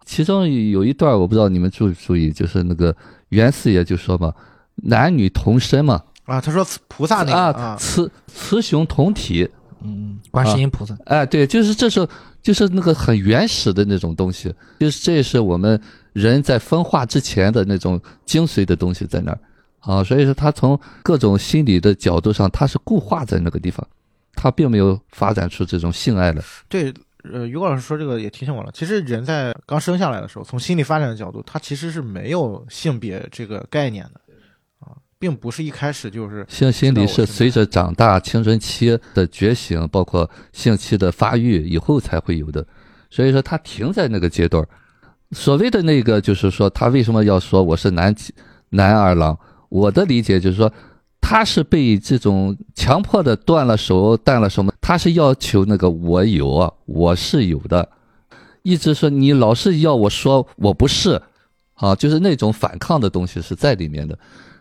其中有一段我不知道你们注不注意，就是那个袁四爷就说嘛，男女同身嘛，啊，他说菩萨那个啊，啊，雌雌雄同体，嗯，观世音菩萨，哎，对，就是这是就是那个很原始的那种东西，就是这也是我们人在分化之前的那种精髓的东西在那儿。啊，所以说他从各种心理的角度上，他是固化在那个地方，他并没有发展出这种性爱来。对，呃，于果老师说这个也提醒我了。其实人在刚生下来的时候，从心理发展的角度，他其实是没有性别这个概念的啊，并不是一开始就是性心理是随着长大、青春期的觉醒，包括性期的发育以后才会有的，所以说他停在那个阶段儿。所谓的那个，就是说他为什么要说我是男男二郎？我的理解就是说，他是被这种强迫的断了手、断了什么，他是要求那个我有，我是有的，一直说你老是要我说我不是，啊，就是那种反抗的东西是在里面的。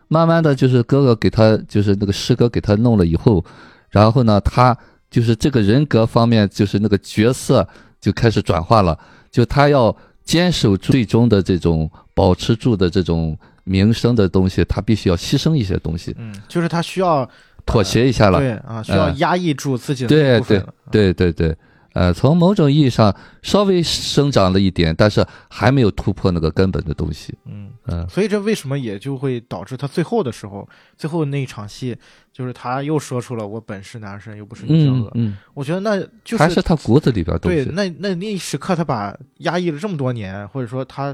慢慢的就是哥哥给他，就是那个师哥给他弄了以后，然后呢，他就是这个人格方面，就是那个角色就开始转化了，就他要坚守最终的这种保持住的这种名声的东西，他必须要牺牲一些东西，嗯，就是他需要妥协一下了。对啊，需要嗯压抑住自己的对那部分了。对对对，呃，从某种意义上稍微生长了一点，但是还没有突破那个根本的东西。嗯，嗯，所以这为什么也就会导致他最后的时候，最后那一场戏，就是他又说出了“我本是男生，又不是女娇娥”。嗯嗯，我觉得那就是还是他骨子里边东对，那那那一时刻，他把压抑了这么多年，或者说他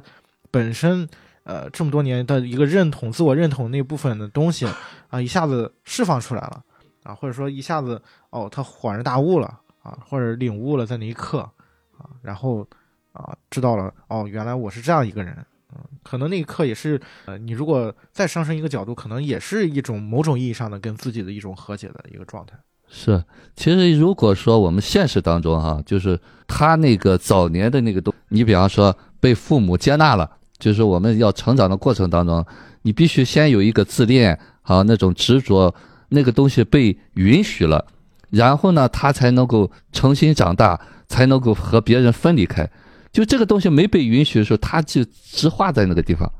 本身呃这么多年的一个认同、自我认同那部分的东西 <laughs> 啊，一下子释放出来了啊，或者说一下子哦，他恍然大悟了啊，或者领悟了在那一刻啊，然后啊知道了哦，原来我是这样一个人。嗯，可能那一刻也是，呃，你如果再上升一个角度，可能也是一种某种意义上的跟自己的一种和解的一个状态。是，其实如果说我们现实当中哈、就是他那个早年的那个东，你比方说被父母接纳了，就是我们要成长的过程当中，你必须先有一个自恋啊那种执着，那个东西被允许了，然后呢，他才能够重新长大，才能够和别人分离开。就这个东西没被允许的时候，他就直化在那个地方。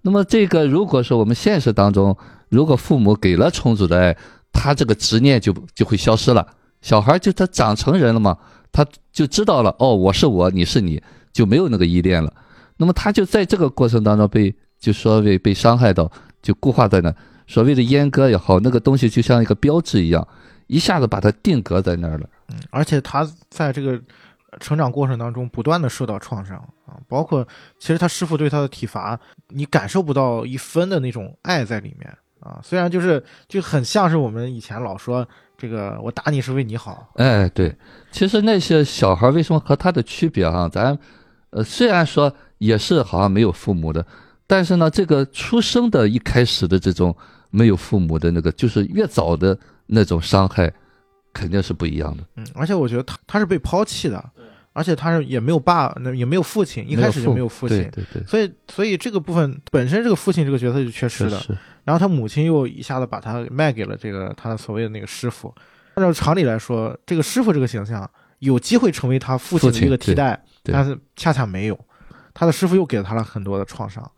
那么这个如果说我们现实当中，如果父母给了充足的爱，他这个执念就就会消失了。小孩就他长成人了嘛，他就知道了哦，我是我，你是你，就没有那个依恋了。那么他就在这个过程当中被就所谓被伤害到，就固化在那。所谓的阉割也好，那个东西就像一个标志一样，一下子把它定格在那儿了。嗯，而且他在这个成长过程当中不断的受到创伤啊，包括其实他师傅对他的体罚，你感受不到一分的那种爱在里面啊。虽然就是就很像是我们以前老说这个我打你是为你好，哎，对，其实那些小孩为什么和他的区别哈、咱呃虽然说也是好像没有父母的，但是呢，这个出生的一开始的这种没有父母的那个，就是越早的那种伤害，肯定是不一样的。嗯，而且我觉得他他是被抛弃的，而且他是也没有爸，那也没有父亲，一开始就没有父亲。对对对，所以，所以这个部分本身这个父亲这个角色就缺失了，然后他母亲又一下子把他卖给了这个他的所谓的那个师傅。按照常理来说，这个师傅这个形象有机会成为他父亲的一个替代，但是恰恰没有。他的师傅又给了他了很多的创伤，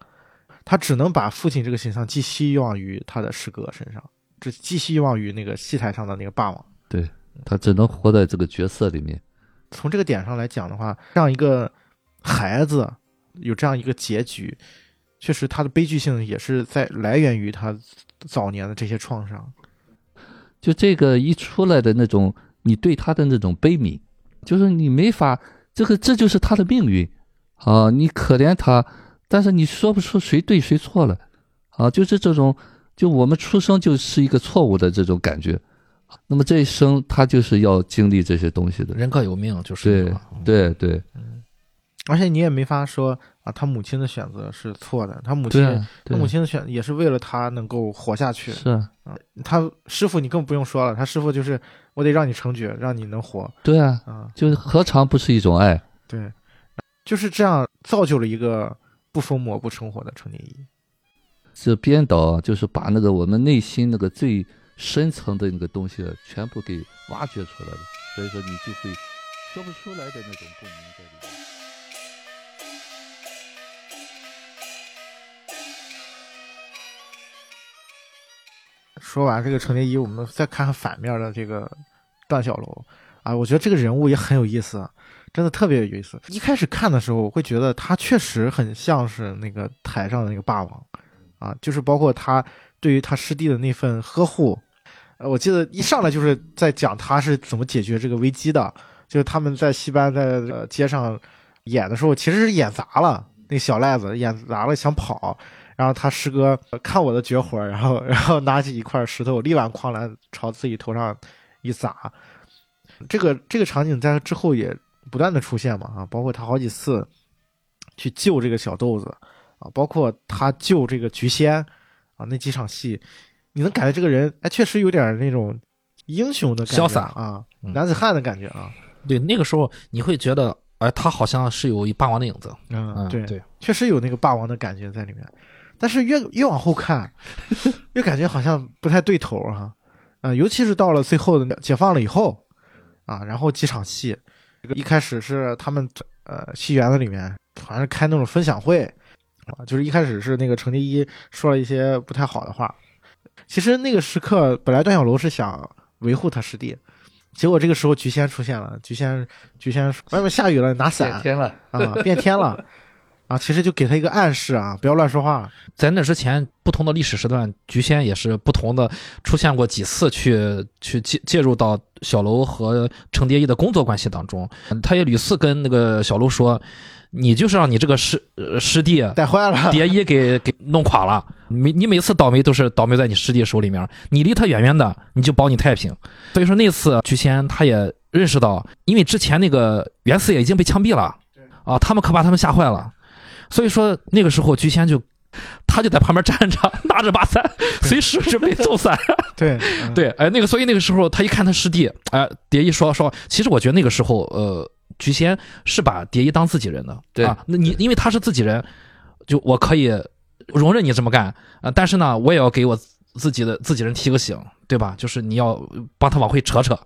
他只能把父亲这个形象寄希望于他的师哥身上，只寄希望于那个戏台上的那个霸王。对他只能活在这个角色里面。从这个点上来讲的话，这样一个孩子有这样一个结局，确实他的悲剧性也是在来源于他早年的这些创伤。就这个一出来的那种，你对他的那种悲悯，就是你没法，这个这就是他的命运啊！你可怜他，但是你说不出谁对谁错了啊！就是这种，就我们出生就是一个错误的这种感觉，那么这一生他就是要经历这些东西的。人各有命，就是对对对而且你也没法说啊，他母亲的选择是错的，他母亲啊他母亲的选也是为了他能够活下去。是啊他师傅你更不用说了，他师傅就是我得让你成绝，让你能活对啊，啊。就是何尝不是一种爱？对，就是这样造就了一个不疯魔不成活的程蝶衣。这编导啊就是把那个我们内心那个最深层的那个东西全部给挖掘出来了，所以说你就会说不出来的那种共鸣在里面。说完这个程蝶衣，我们再看看反面的这个段小楼啊，我觉得这个人物也很有意思，真的特别有意思。一开始看的时候，我会觉得他确实很像是那个台上的那个霸王啊，就是包括他对于他师弟的那份呵护。呃，我记得一上来就是在讲他是怎么解决这个危机的，就是他们在戏班在呃街上演的时候，其实是演砸了，那小赖子演砸了想跑，然后他师哥呃看我的绝活，然后 <laughs> 然后拿起一块石头，力挽狂澜朝自己头上一砸。这个这个场景在之后也不断的出现嘛啊，包括他好几次去救这个小豆子啊，包括他救这个菊仙啊那几场戏，你能感觉这个人哎确实有点那种英雄的感觉潇洒。啊，嗯。男子汉的感觉啊，对，那个时候你会觉得，哎，他好像是有一霸王的影子。嗯嗯，对对，确实有那个霸王的感觉在里面，但是越越往后看，<laughs> 越感觉好像不太对头儿哈、啊，尤其是到了最后的解放了以后，啊，然后几场戏，这个一开始是他们呃戏园子里面好像是开那种分享会，啊，就是一开始是那个程蝶衣说了一些不太好的话，其实那个时刻本来段小楼是想维护他师弟。结果这个时候菊仙出现了，菊仙菊仙外面下雨了，拿伞，天了，啊，变天了，啊，其实就给他一个暗示啊，不要乱说话。在那之前，不同的历史时段，菊仙也是不同的出现过几次去去介介入到小楼和程蝶衣的工作关系当中。他也屡次跟那个小楼说：“你就是让你这个师呃师弟带坏了，蝶衣给给弄垮了。每你每次倒霉都是倒霉在你师弟手里面，你离他远远的，你就保你太平。所以说那次菊仙他也认识到，因为之前那个袁四爷已经被枪毙了，啊，他们可把他们吓坏了。所以说那个时候菊仙就。他就在旁边站着，<laughs> 拿着把伞，随时准备走伞。<laughs> 对嗯对，哎，那个，所以那个时候他一看他师弟，哎，蝶衣说说，其实我觉得那个时候，呃，菊仙是把蝶衣当自己人的，对啊，那你因为他是自己人，就我可以容忍你这么干啊、但是呢，我也要给我自己的自己人提个醒，对吧？就是你要帮他往回扯扯。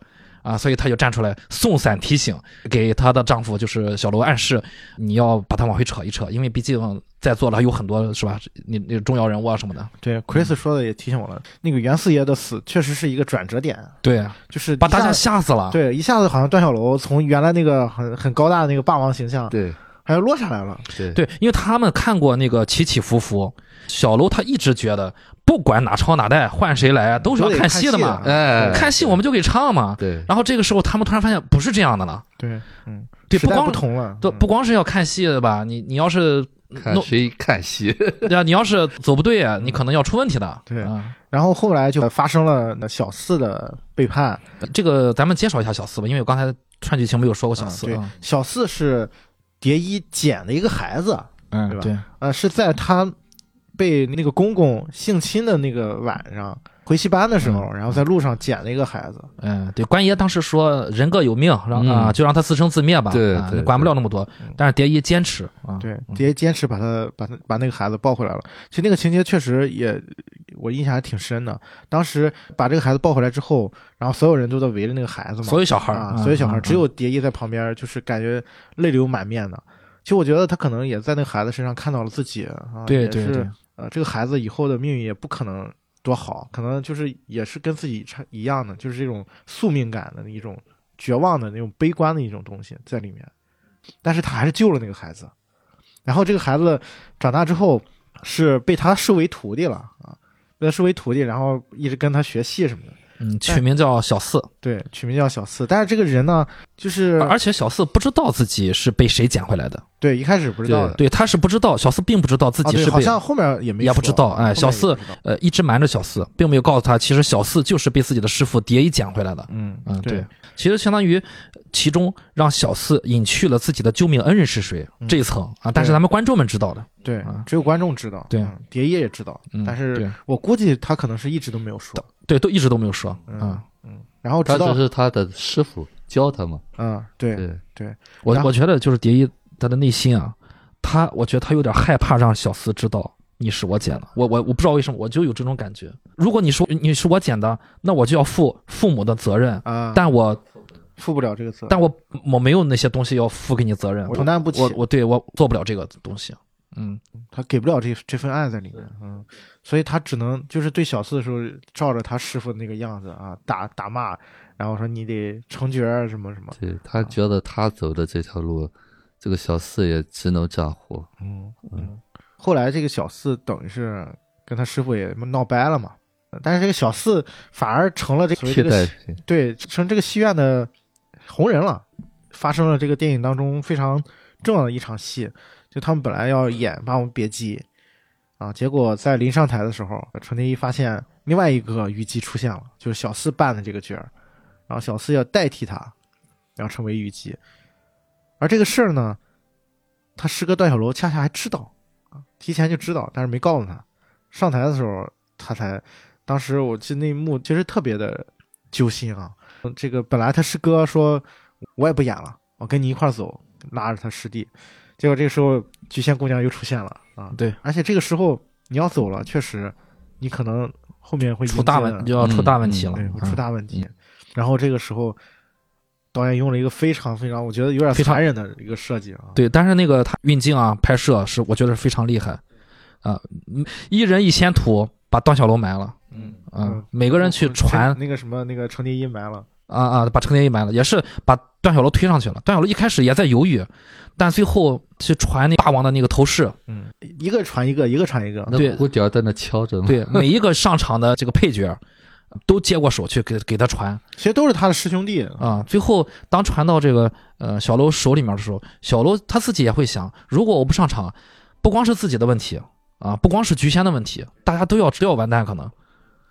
啊，所以她就站出来送伞提醒，给她的丈夫就是小楼暗示，你要把他往回扯一扯，因为毕竟在座的还有很多是吧？你那个重要人物啊什么的。对，Chris 说的也提醒我了，那个袁四爷的死确实是一个转折点，对，就是把大家吓死了。对一下子好像段小楼从原来那个很很高大的那个霸王形象，对还要落下来了。对对，因为他们看过那个起起伏伏，小楼他一直觉得，不管哪朝哪代换谁来，都是要看戏的嘛。看哎，看戏我们就给唱嘛。对然后这个时候他们突然发现不是这样的了，对，嗯，对，不光不同了，嗯不不光是要看戏的吧，你你要是弄看谁看戏，<laughs> 对啊，你要是走不对啊，你可能要出问题的。对啊，然后后来就发生了小四的背叛。这个咱们介绍一下小四吧，因为我刚才串剧情没有说过小四。啊对啊，小四是蝶衣捡的一个孩子，嗯，对吧对，呃，是在他被那个公公性侵的那个晚上回戏班的时候，然后在路上捡了一个孩子。嗯，对，关爷当时说人各有命，让嗯啊就让他自生自灭吧，啊对对管不了那么多嗯。但是蝶衣坚持啊，对，嗯蝶衣坚持把他把他把那个孩子抱回来了。其实那个情节确实也我印象还挺深的。当时把这个孩子抱回来之后，然后所有人都在围着那个孩子嘛，所有小孩啊，嗯所有小孩嗯只有蝶衣在旁边，就是感觉泪流满面的。其实我觉得他可能也在那个孩子身上看到了自己啊，对对对，呃，这个孩子以后的命运也不可能多好，可能就是也是跟自己差一样的，就是这种宿命感的一种绝望的那种悲观的一种东西在里面。但是他还是救了那个孩子，然后这个孩子长大之后，是被他视为徒弟了啊，被他视为徒弟，然后一直跟他学戏什么的。嗯，取名叫小四，对，取名叫小四。但是这个人呢，就是而且小四不知道自己是被谁捡回来的，对一开始不知道的，对，他是不知道，小四并不知道自己是被像后面也没也不知道哎小四呃一直瞒着小四，并没有告诉他，其实小四就是被自己的师傅蝶衣捡回来的。嗯嗯，对。对，其实相当于其中让小四隐去了自己的救命恩人是谁嗯。这一层啊，但是咱们观众们知道的，对啊，只有观众知道，对。嗯蝶衣也知道，嗯，但是我估计他可能是一直都没有说，对都一直都没有说嗯啊。嗯，然后直他到只是他的师傅教他嘛。嗯，对对，然后我我觉得就是蝶衣他的内心啊，他我觉得他有点害怕让小四知道你是我捡的，我我我不知道为什么，我就有这种感觉。如果你说你是我捡的，那我就要负父母的责任，啊，但我负不了这个责，但我我没有那些东西要负给你责任，我承担不起我我对我做不了这个东西。嗯，他给不了这这份爱在里面，嗯，所以他只能就是对小四的时候，照着他师傅那个样子啊，打打骂，然后说你得成角儿什么什么，对他觉得他走的这条路，这个小四也只能这样活。嗯嗯。后来这个小四等于是跟他师傅也闹掰了嘛，但是这个小四反而成了这个对成这个戏院的红人了，发生了这个电影当中非常重要的一场戏，就他们本来要演《霸王别姬》，啊，结果在临上台的时候，程天一发现另外一个虞姬出现了，就是小四扮的这个角儿，然后小四要代替他，然后成为虞姬，而这个事儿呢，他师哥段小楼恰恰还知道啊，提前就知道，但是没告诉他，上台的时候他才，当时我记得那一幕其实特别的揪心啊，这个本来他师哥说我也不演了，我跟你一块儿走，拉着他师弟。结果这个时候，菊仙姑娘又出现了啊！对，而且这个时候你要走了，确实，你可能后面会出大问就要出大问题了。对，会出嗯大问题。然后这个时候，导演用了一个非常非常，我觉得有点非常残忍的一个设计啊。对，但是那个他运镜啊拍摄是我觉得是非常厉害啊，嗯一人一仙土把段小楼埋了。嗯嗯，每个人去传那个什么那个程蝶衣埋了，啊啊，把程蝶衣埋了，也是把段小楼推上去了。段小楼一开始也在犹豫，但最后去传那霸王的那个头饰。嗯，一个传一个，一个传一个。对那鼓点在那敲着呢。对，每一个上场的这个配角都接过手去给给他传其实都是他的师兄弟。啊。最后当传到这个呃小楼手里面的时候，小楼他自己也会想，如果我不上场，不光是自己的问题啊，不光是菊仙的问题，大家都要都要完蛋可能。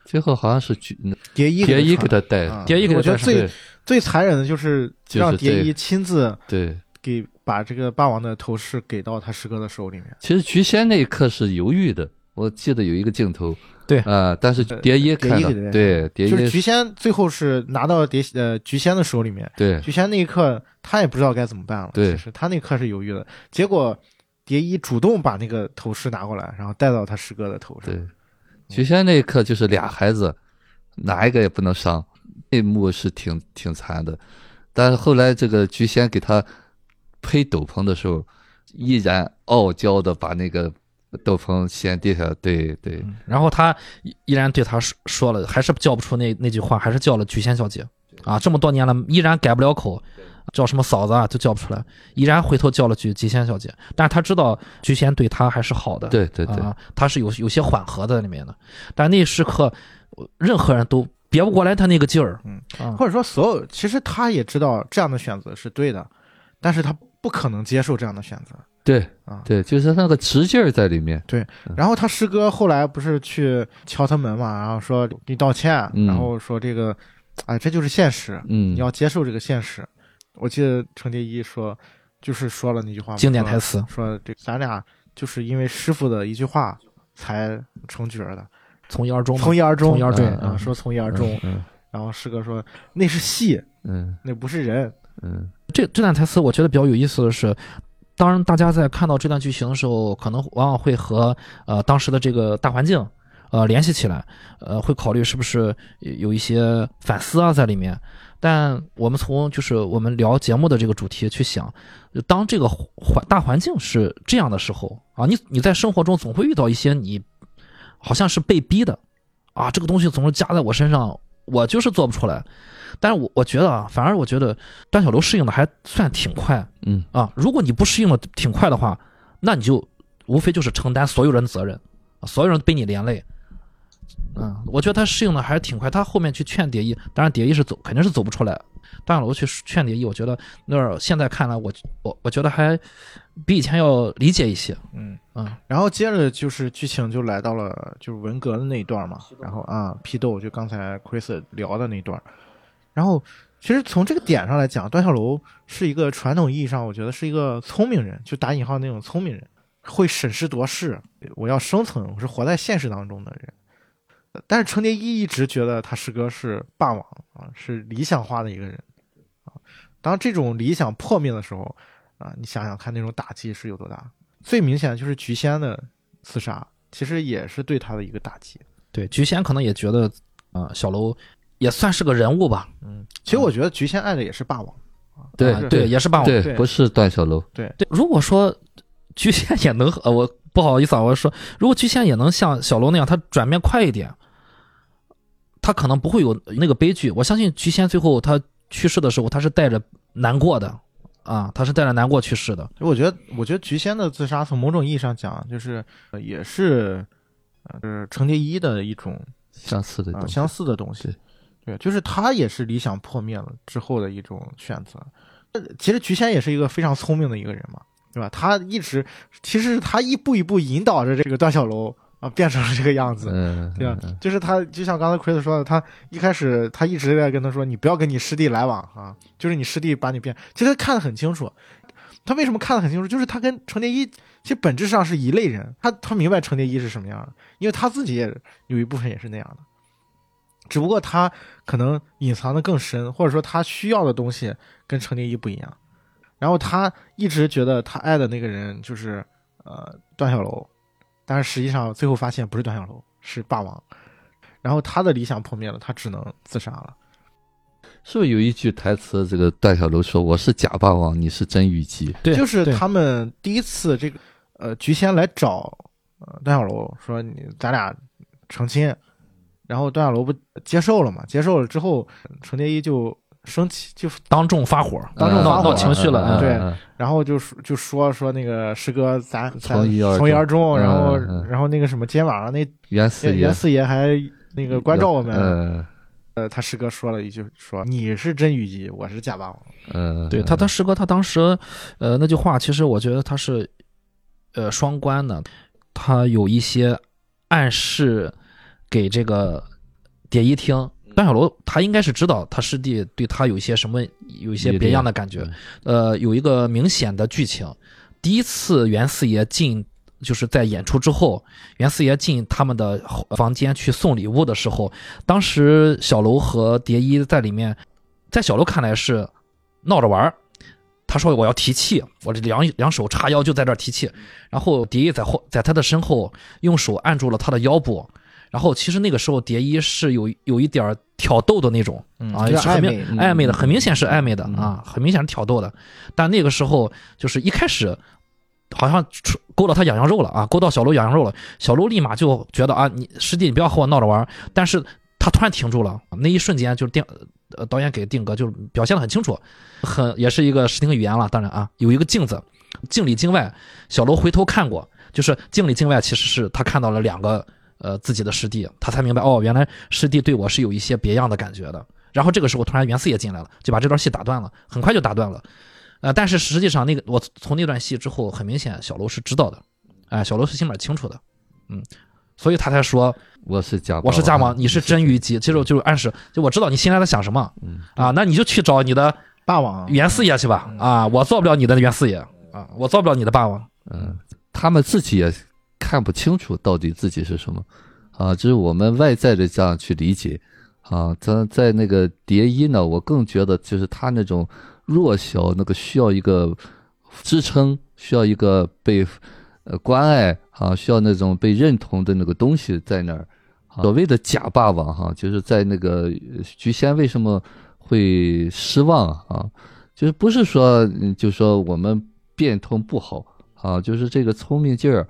最后好像是菊蝶衣蝶衣给他带啊蝶衣给他带上我觉得最最残忍的就是让蝶衣亲自对。给把这个霸王的头饰给到他师哥的手里面。其实菊仙那一刻是犹豫的，我记得有一个镜头，对啊、但是呃蝶衣看到对，蝶就是菊仙最后是拿到蝶呃菊仙的手里面，对菊仙那一刻他也不知道该怎么办了。对其实他那一刻是犹豫的，结果蝶衣主动把那个头饰拿过来，然后戴到他师哥的头上。对，菊仙那一刻就是俩孩子，哪一个也不能伤，那一幕是挺挺惨的，但是后来这个菊仙给他披斗篷的时候，依然傲娇的把那个斗篷掀地下，对对。嗯然后他依依然对他说说了，还是叫不出那那句话，还是叫了菊仙小姐。啊，这么多年了依然改不了口，叫什么嫂子啊？就叫不出来，依然回头叫了句菊仙小姐，但是他知道菊仙对他还是好的，对对对，啊，他是有有些缓和在里面的，但那时刻，呃任何人都别不过来他那个劲儿，嗯。啊，或者说所有，其实他也知道这样的选择是对的，但是他不可能接受这样的选择。对啊。对，就是那个直劲儿在里面，对然后他师哥后来不是去敲他门嘛，然后说给你道歉，嗯。然后说这个，哎，这就是现实，嗯。你，要接受这个现实。我记得程蝶衣说，就是说了那句话嘛，经典台词，说这咱俩就是因为师傅的一句话才成角儿的，从一而终嘛，从一而终，从一而终。对，嗯啊，说从一而终。嗯。然后师哥说那是戏，嗯。那不是人。嗯这这段台词我觉得比较有意思的是，当大家在看到这段剧情的时候，可能往往会和呃当时的这个大环境呃联系起来，呃会考虑是不是有一些反思啊在里面。但我们从就是我们聊节目的这个主题去想，当这个环大环境是这样的时候啊，你你在生活中总会遇到一些你好像是被逼的啊，这个东西总是加在我身上，我就是做不出来。但是我我觉得啊，反而我觉得段小楼适应的还算挺快嗯啊。如果你不适应的挺快的话，那你就无非就是承担所有人的责任，所有人被你连累。嗯，我觉得他适应的还是挺快。他后面去劝蝶衣，当然蝶衣是走，肯定是走不出来。段小楼去劝蝶衣，我觉得那儿现在看来，我我我觉得还比以前要理解一些。嗯嗯，然后接着就是剧情就来到了就是文革的那一段嘛，然后啊批斗就刚才 Chris 聊的那段，然后其实从这个点上来讲，段小楼是一个传统意义上我觉得是一个聪明人，就打引号那种聪明人，会审时度势，我要生存，我是活在现实当中的人。但是程蝶衣一直觉得他师哥是霸王啊，是理想化的一个人啊。当这种理想破灭的时候啊，你想想看那种打击是有多大。最明显的就是菊仙的刺杀，其实也是对他的一个打击。对，菊仙可能也觉得啊、小楼也算是个人物吧。嗯，其实我觉得菊仙爱的也是霸王啊，对是对，也是霸王。对，不是段小楼，对对，如果说菊仙也能，呃，我不好意思啊，我说，如果菊仙也能像小楼那样，他转变快一点，他可能不会有那个悲剧。我相信菊仙最后他去世的时候，他是带着难过的，啊，他是带着难过去世的。我觉得，我觉得菊仙的自杀从某种意义上讲，就是呃也是呃是程蝶衣的一种相似的东西。啊相似的东西。对，就是他也是理想破灭了之后的一种选择。呃其实菊仙也是一个非常聪明的一个人嘛，对吧？他一直其实他一步一步引导着这个段小楼啊变成了这个样子。嗯，对？就是他，就像刚才 Chris 说的，他一开始他一直在跟他说，你不要跟你师弟来往啊，就是你师弟把你变。其实他看得很清楚，他为什么看得很清楚？就是他跟程蝶衣其实本质上是一类人，他他明白程蝶衣是什么样的，因为他自己也有一部分也是那样的，只不过他可能隐藏的更深，或者说他需要的东西跟程蝶衣不一样。然后他一直觉得他爱的那个人就是呃段小楼，但是实际上最后发现不是段小楼，是霸王。然后他的理想破灭了，他只能自杀了。是不是有一句台词？这个段小楼说：“我是假霸王，你是真虞姬。对，对就是他们第一次这个呃菊仙来找呃段小楼说你咱俩成亲，然后段小楼不接受了嘛？接受了之后，程蝶衣就生气，就当众发火，当众发火情绪了。嗯对然后就说就说说那个师哥咱咱从一而从一而终，然后然后那个什么今天晚上那袁四爷袁四爷还那个关照我们，嗯呃，他师哥说了一句说你是真虞姬，我是假霸王。嗯，对他，他师哥他当时，呃，那句话其实我觉得他是，呃，双关的，他有一些暗示给这个蝶衣听。段小楼他应该是知道他师弟对他有一些什么，有一些别样的感觉。呃，有一个明显的剧情，第一次袁四爷进，就是在演出之后，袁四爷进他们的房间去送礼物的时候，当时小楼和蝶衣在里面，在小楼看来是闹着玩儿。他说我要提气，我这两两手叉腰就在这儿提气，然后蝶衣在后在他的身后用手按住了他的腰部，然后其实那个时候蝶衣是有有一点挑逗的那种，嗯啊，有点是很明暧昧嗯暧昧的，很明显是暧昧的嗯啊，很明显是挑逗的。但那个时候就是一开始，好像勾到他痒痒肉了啊，勾到小楼痒痒肉了，小楼立马就觉得啊，你师弟你不要和我闹着玩。但是他突然停住了，那一瞬间就是定呃导演给定格，就是表现的很清楚，很也是一个视听语言了。当然啊，有一个镜子，镜里镜外，小楼回头看过，就是镜里镜外其实是他看到了两个呃自己的师弟，他才明白哦，原来师弟对我是有一些别样的感觉的。然后这个时候突然袁四爷进来了，就把这段戏打断了，很快就打断了。呃，但是实际上那个我从那段戏之后，很明显小楼是知道的，哎、小楼是心里面清楚的，嗯，所以他才说我是假，我是假王，你是真虞姬，其实就是暗示，就我知道你心里在想什么嗯啊，那你就去找你的霸王袁四爷去吧，啊，我做不了你的袁四爷。啊，我做不了你的霸王，嗯，他们自己也看不清楚到底自己是什么啊，这是我们外在的这样去理解啊。在在那个蝶衣呢，我更觉得就是他那种弱小，那个需要一个支撑，需要一个被呃关爱啊，需要那种被认同的那个东西在那儿。所谓的假霸王哈、就是在那个菊仙为什么会失望啊？就是不是说，就说我们变通不好啊，就是这个聪明劲儿，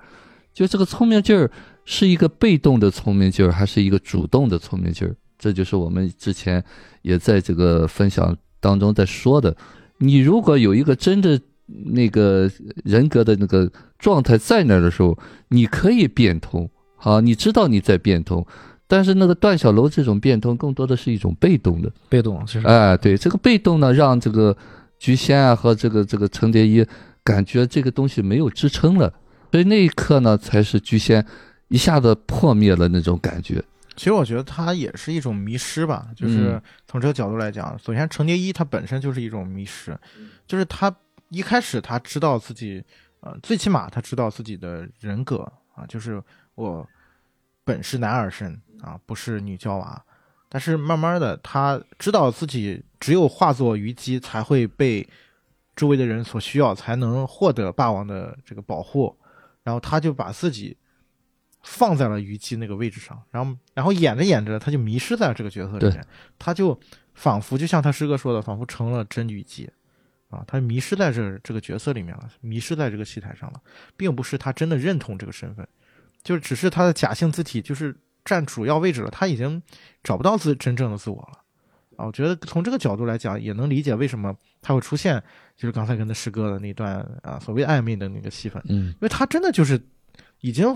就这个聪明劲儿是一个被动的聪明劲儿，还是一个主动的聪明劲儿？这就是我们之前也在这个分享当中在说的。你如果有一个真的那个人格的那个状态在那儿的时候，你可以变通，好，你知道你在变通，但是那个段小楼这种变通更多的是一种被动的，被动，其实哎，对，这个被动呢，让这个菊仙啊和这个这个程蝶衣感觉这个东西没有支撑了，所以那一刻呢，才是菊仙一下子破灭了那种感觉。其实我觉得它也是一种迷失吧，就是嗯从这个角度来讲，首先程蝶衣它本身就是一种迷失，就是他一开始他知道自己，呃，最起码他知道自己的人格啊，就是我本是男儿身啊，不是女娇娃。但是慢慢的，他知道自己只有化作虞姬才会被周围的人所需要，才能获得霸王的这个保护，然后他就把自己放在了虞姬那个位置上，然后然后演着演着，他就迷失在了这个角色里面，他就仿佛就像他师哥说的，仿佛成了真虞姬啊，他迷失在这这个角色里面了，迷失在这个戏台上了，并不是他真的认同这个身份，就是只是他的假性字体就是占主要位置了，他已经找不到自真正的自我了。啊，我觉得从这个角度来讲，也能理解为什么他会出现，就是刚才跟他师哥的那段啊所谓暧昧的那个戏份，嗯，因为他真的就是已经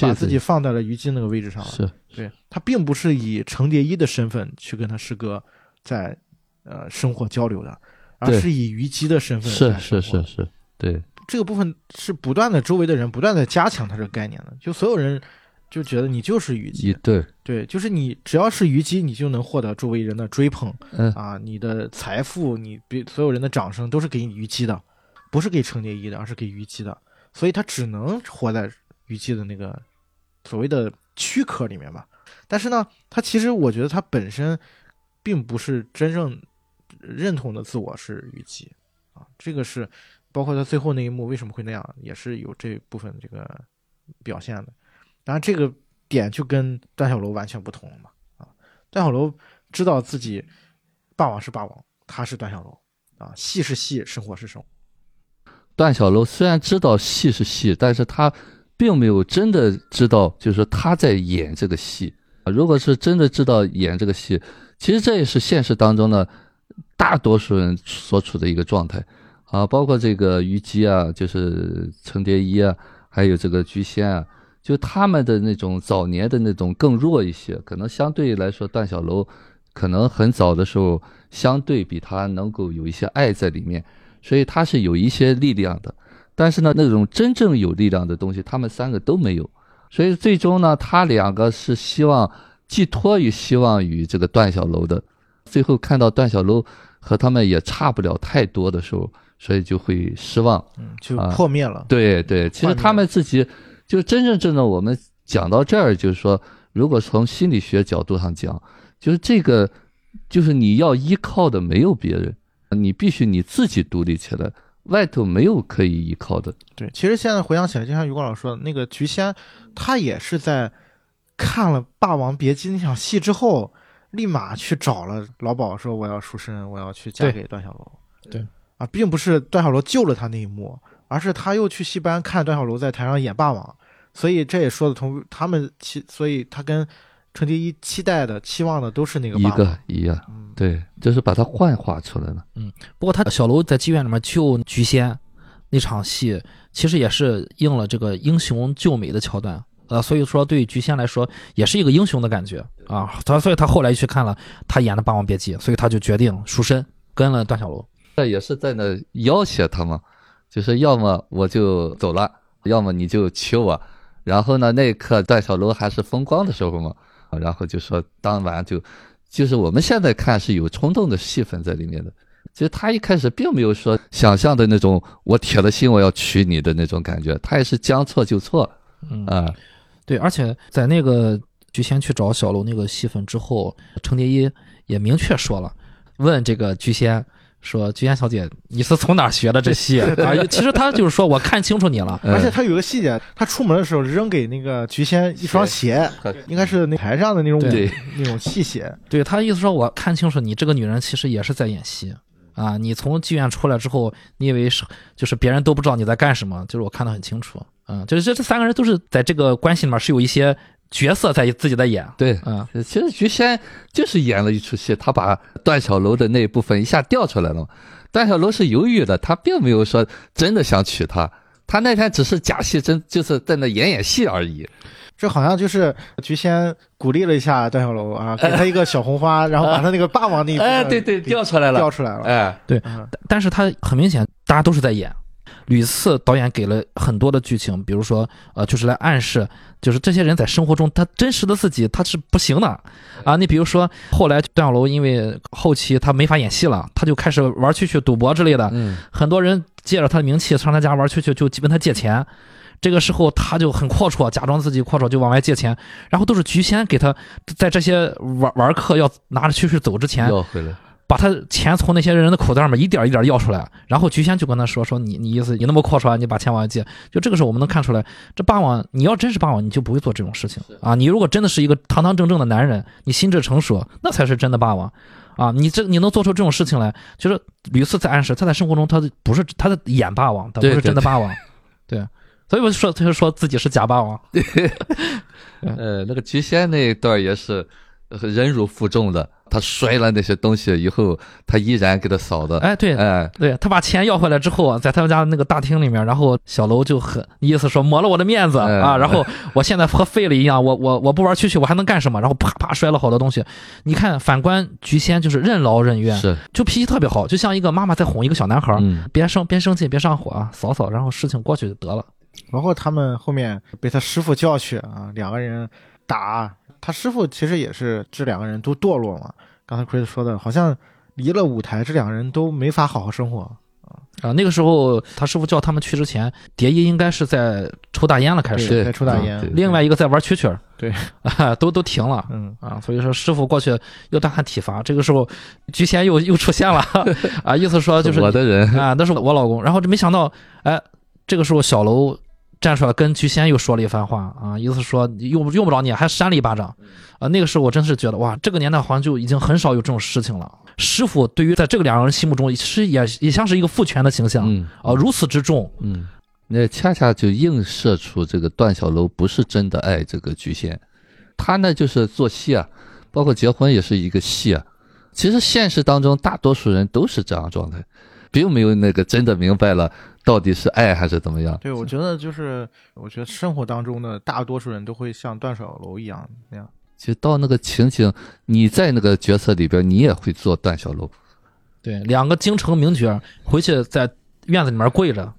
把自己放在了虞姬那个位置上了。是对他并不是以程蝶衣的身份去跟他师哥在呃生活交流的，而是以虞姬的身份是是是是，对，这个部分是不断的周围的人不断的加强他这个概念的，就所有人就觉得你就是虞姬，对，对，就是你只要是虞姬，你就能获得周围人的追捧嗯啊，你的财富，你比所有人的掌声都是给虞姬的，不是给程蝶衣的，而是给虞姬的，所以他只能活在虞姬的那个所谓的躯壳里面吧。但是呢，他其实我觉得他本身并不是真正认同的自我是虞姬啊，这个是包括他最后那一幕为什么会那样，也是有这部分这个表现的。当然，这个点就跟段小楼完全不同了嘛啊，段小楼知道自己霸王是霸王，他是段小楼啊，戏是戏，生活是生活。段小楼虽然知道戏是戏，但是他并没有真的知道，就是他在演这个戏。啊如果是真的知道演这个戏，其实这也是现实当中呢大多数人所处的一个状态啊，包括这个虞姬啊，就是程蝶衣啊，还有这个菊仙啊，就他们的那种早年的那种更弱一些，可能相对来说段小楼可能很早的时候相对比他能够有一些爱在里面。所以他是有一些力量的，但是呢，那种真正有力量的东西，他们三个都没有。所以最终呢，他两个是希望寄托于希望于这个段小楼的。最后看到段小楼和他们也差不了太多的时候，所以就会失望。嗯，就啊破灭了。对对，其实他们自己就真正正的，我们讲到这儿，就是说，如果从心理学角度上讲，就是这个，就是你要依靠的没有别人。你必须你自己独立起来，外头没有可以依靠的。对，其实现在回想起来，就像于光老师说的，那个菊仙，她也是在看了《霸王别姬》那场戏之后，立马去找了老鸨，说我要赎身，我要去嫁给段小楼。对，啊，并不是段小楼救了他那一幕，而是他又去戏班看段小楼在台上演霸王，所以这也说得通，他们期，所以他跟程蝶衣期待的、期望的都是那个一霸王。个一样，嗯，对，就是把它幻化出来了。嗯不过他小楼在妓院里面救菊仙那场戏，其实也是应了这个英雄救美的桥段。呃，所以说对于菊仙来说，也是一个英雄的感觉啊。他所以他后来去看了他演的《霸王别姬》，所以他就决定赎身，跟了段小楼。这也是在那要挟他嘛，就是要么我就走了，要么你就娶我。然后呢，那一刻段小楼还是风光的时候嘛，啊然后就说当晚就，就是我们现在看是有冲动的戏份在里面的。其实他一开始并没有说想象的那种我铁了心我要娶你的那种感觉，他也是将错就错嗯啊。对，而且在那个菊仙去找小楼那个戏份之后，程蝶衣也明确说了，问这个菊仙说：“菊仙小姐，你是从哪儿学的这戏 <laughs> 啊？”其实他就是说我看清楚你了。嗯 <laughs> 而且他有个细节，他出门的时候扔给那个菊仙一双鞋，应该是那台上的那种对那种戏鞋。对他意思说，我看清楚你这个女人其实也是在演戏啊！你从妓院出来之后，你以为是就是别人都不知道你在干什么，就是我看得很清楚。嗯，就是这这三个人都是在这个关系里面是有一些角色在自己在演。对，嗯，其实菊仙就是演了一出戏，他把段小楼的那一部分一下调出来了嘛。段小楼是犹豫的，他并没有说真的想娶她，他那天只是假戏真，就是在那演演戏而已。这好像就是菊仙鼓励了一下段小楼啊，给他一个小红花，然后把他那个霸王那一部分哎，对对，给调出来了，调出来了。哎，对但是他很明显，大家都是在演。屡次导演给了很多的剧情，比如说，呃，就是来暗示，就是这些人在生活中他真实的自己他是不行的啊。你比如说，后来段小楼因为后期他没法演戏了，他就开始玩蛐蛐、赌博之类的，嗯，很多人借着他的名气上他家玩蛐蛐，就问他借钱。这个时候他就很阔绰，假装自己阔绰就往外借钱，然后都是菊仙给他在这些玩玩客要拿着蛐蛐走之前，要回来，把他钱从那些人的口袋里面一点一点要出来，然后菊仙就跟他说说你你意思你那么阔绰，你把钱往外借，就这个时候我们能看出来，这霸王你要真是霸王，你就不会做这种事情啊！你如果真的是一个堂堂正正的男人，你心智成熟，那才是真的霸王啊！你这你能做出这种事情来，就是屡次在暗示他在生活中他不是他在演霸王，他不是真的霸王，对，所以我就说他就说自己是假霸王，<laughs> 呃，那个菊仙那一段也是呃忍辱负重的，他摔了那些东西以后，他依然给他扫的，哎，对，哎，对他把钱要回来之后啊，在他们家那个大厅里面，然后小楼就很意思说抹了我的面子嗯啊，然后我现在和废了一样，我我我不玩蛐蛐，我还能干什么？然后啪啪摔了好多东西。你看，反观菊仙就是任劳任怨，是，就脾气特别好，就像一个妈妈在哄一个小男孩，嗯，别生别生气，别上火啊，扫扫，然后事情过去就得了。然后他们后面被他师傅叫去啊，两个人打，他师傅其实也是这两个人都堕落嘛。刚才 Chris 说的，好像离了舞台，这两个人都没法好好生活。啊，那个时候他师傅叫他们去之前，蝶衣应该是在抽大烟了，开始，对在抽大烟对另外一个在玩蛐蛐儿，<laughs> 对啊，都都停了。嗯，啊，所以说师傅过去又大喊体罚，这个时候菊仙又又出现了 <laughs> 啊，意思说就是我的人，啊，那是我老公。然后这没想到，哎，这个时候小楼站出来跟菊仙又说了一番话啊，意思说用用不着你，还扇了一巴掌啊。那个时候我真是觉得哇，这个年代好像就已经很少有这种事情了。师傅对于在这个两个人心目中，其实也也像是一个父权的形象嗯啊，如此之重。嗯，那恰恰就映射出这个段小楼不是真的爱这个菊仙，他呢就是做戏啊，包括结婚也是一个戏啊。其实现实当中大多数人都是这样状态，并没有那个真的明白了到底是爱还是怎么样。对，我觉得就是，我觉得生活当中的大多数人都会像段小楼一样那样。其实到那个情景，你在那个角色里边，你也会做段小楼。对，两个京城名角回去在院子里面跪着，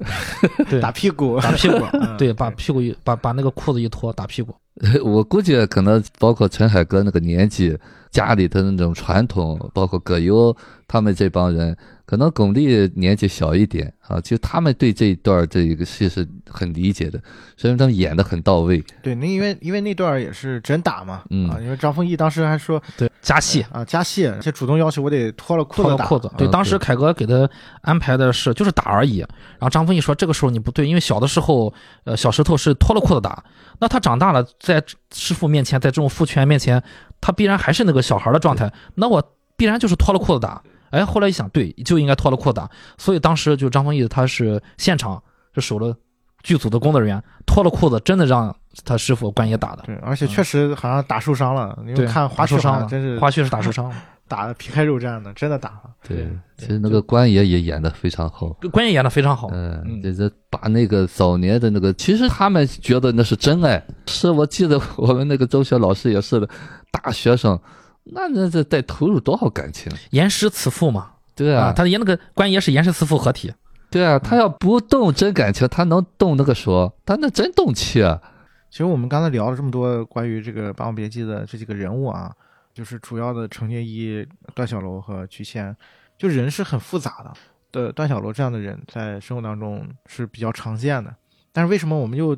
对，打屁股，打屁股，<laughs> 嗯对，把屁股一把把那个裤子一脱，打屁股。<laughs> 我估计可能包括陈海哥那个年纪，家里的那种传统，包括葛优他们这帮人，可能巩俐年纪小一点啊，其实他们对这一段这一个戏是很理解的，所以他们演的很到位。对，那因为因为那段也是真打嘛，嗯啊，因为张丰毅当时还说对，加戏。啊加戏，而且主动要求我得脱了裤子打，脱了裤子，对，嗯当时凯哥给他安排的是就是打而已。然后张丰毅说这个时候你不对，因为小的时候，呃，小石头是脱了裤子打，那他长大了，在师傅面前，在这种父权面前，他必然还是那个小孩的状态，那我必然就是脱了裤子打。哎，后来一想，对，就应该脱了裤子打。所以当时就张丰毅他是现场是守了剧组的工作人员，脱了裤子，真的让他师傅关爷打的。对，而且确实好像打受伤了，因为对，看花絮好打受伤了，真是花絮是打受伤了。打的皮开肉绽的，真的打了。对，其实那个关爷也演的非常好。关爷演的非常好，嗯，这这把那个早年的那个，其实他们觉得那是真爱。是我记得我们那个中学老师也是的，大学生，那那这得投入多少感情？严师慈父嘛，对啊，他演那个关爷是严师慈父合体。对啊，他要不动真感情，他能动那个手？他那真动气啊！其实我们刚才聊了这么多关于这个《霸王别姬》的这几个人物啊，就是主要的程蝶衣、段小楼和菊仙，就人是很复杂的。的段小楼这样的人在生活当中是比较常见的，但是为什么我们又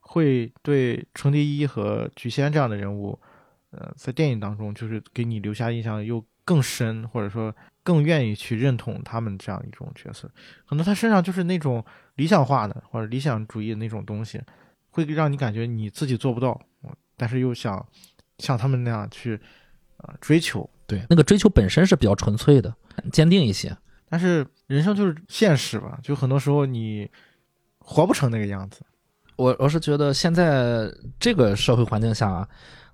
会对程蝶衣和菊仙这样的人物，呃，在电影当中就是给你留下印象又更深，或者说更愿意去认同他们这样一种角色？可能他身上就是那种理想化的或者理想主义的那种东西。会让你感觉你自己做不到，但是又想像他们那样去啊、呃追求。对，那个追求本身是比较纯粹的，坚定一些。但是人生就是现实吧，就很多时候你活不成那个样子。我我是觉得现在这个社会环境下啊，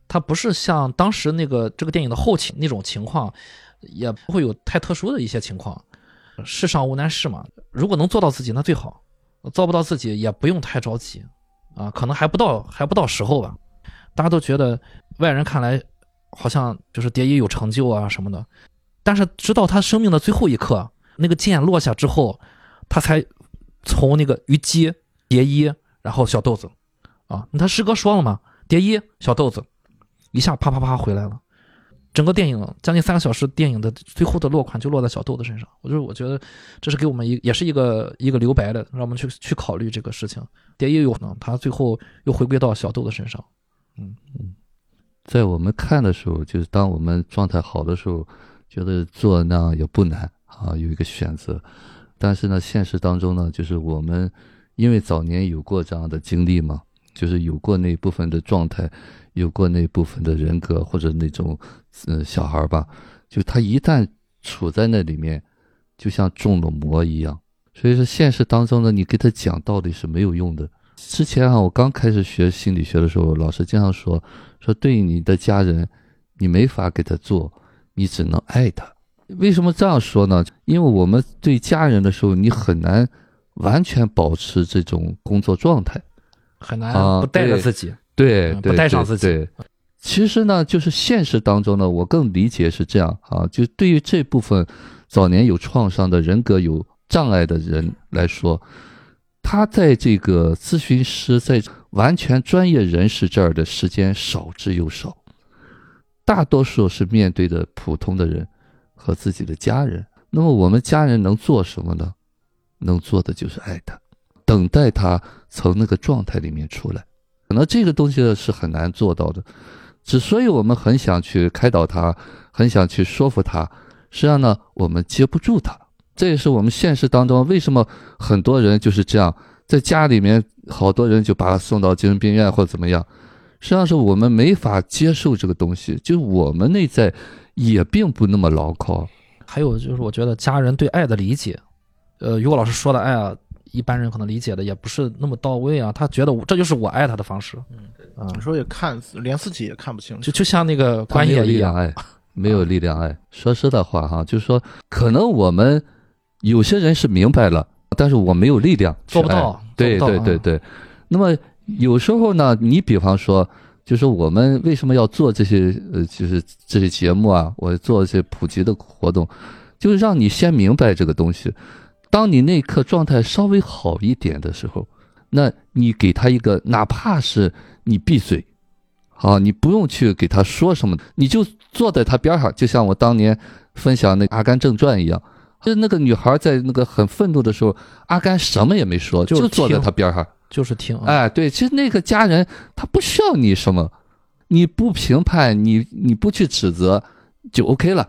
它不是像当时那个这个电影的后期那种情况，也不会有太特殊的一些情况。世上无难事嘛，如果能做到自己那最好，做不到自己也不用太着急啊，可能还不到还不到时候吧。大家都觉得外人看来好像就是蝶衣有成就啊什么的，但是直到他生命的最后一刻，那个剑落下之后，他才从那个虞姬、蝶衣，然后小豆子啊，他师哥说了嘛，蝶衣、小豆子一下啪啪啪回来了。整个电影将近三个小时，电影的最后的落款就落在小豆子身上。我就是我觉得这是给我们一也是一个一个留白的，让我们去去考虑这个事情。蝶衣有可能他最后又回归到小豆子身上。嗯嗯，在我们看的时候，就是当我们状态好的时候，觉得做那样也不难啊，有一个选择。但是呢，现实当中呢，就是我们因为早年有过这样的经历嘛，就是有过那部分的状态。有过那部分的人格或者那种，呃，小孩吧，就他一旦处在那里面，就像中了魔一样。所以说，现实当中呢，你给他讲道理是没有用的。之前啊，我刚开始学心理学的时候，老师经常说，说对你的家人，你没法给他做，你只能爱他。为什么这样说呢？因为我们对家人的时候，你很难完全保持这种工作状态，很难不带着自己。对，不带上自己。其实呢，就是现实当中呢，我更理解是这样啊。就对于这部分早年有创伤的人格有障碍的人来说，他在这个咨询师在完全专业人士这儿的时间少之又少，大多数是面对的普通的人和自己的家人。那么我们家人能做什么呢？能做的就是爱他，等待他从那个状态里面出来。可能这个东西是很难做到的，之所以我们很想去开导他，很想去说服他，实际上呢，我们接不住他。这也是我们现实当中为什么很多人就是这样，在家里面好多人就把他送到精神病院或者怎么样，实际上是我们没法接受这个东西，就我们内在也并不那么牢靠。还有就是，我觉得家人对爱的理解，呃，于果老师说的爱啊。一般人可能理解的也不是那么到位啊，他觉得这就是我爱他的方式。嗯，有时候也看连自己也看不清楚，就就像那个关系一样，爱没有力量爱。说实的话哈，就是说，可能我们有些人是明白了，但是我没有力量做不到。对对对对。那么有时候呢，你比方说，就是我们为什么要做这些呃，就是这些节目啊，我做一些普及的活动，就是让你先明白这个东西。当你那一刻状态稍微好一点的时候，那你给他一个，哪怕是你闭嘴，啊，你不用去给他说什么，你就坐在他边上，就像我当年分享那《阿甘正传》一样，就是那个女孩在那个很愤怒的时候，阿甘什么也没说，就坐在她边上，就是听。哎，对，其实那个家人他不需要你什么，你不评判，你你不去指责，就 OK 了。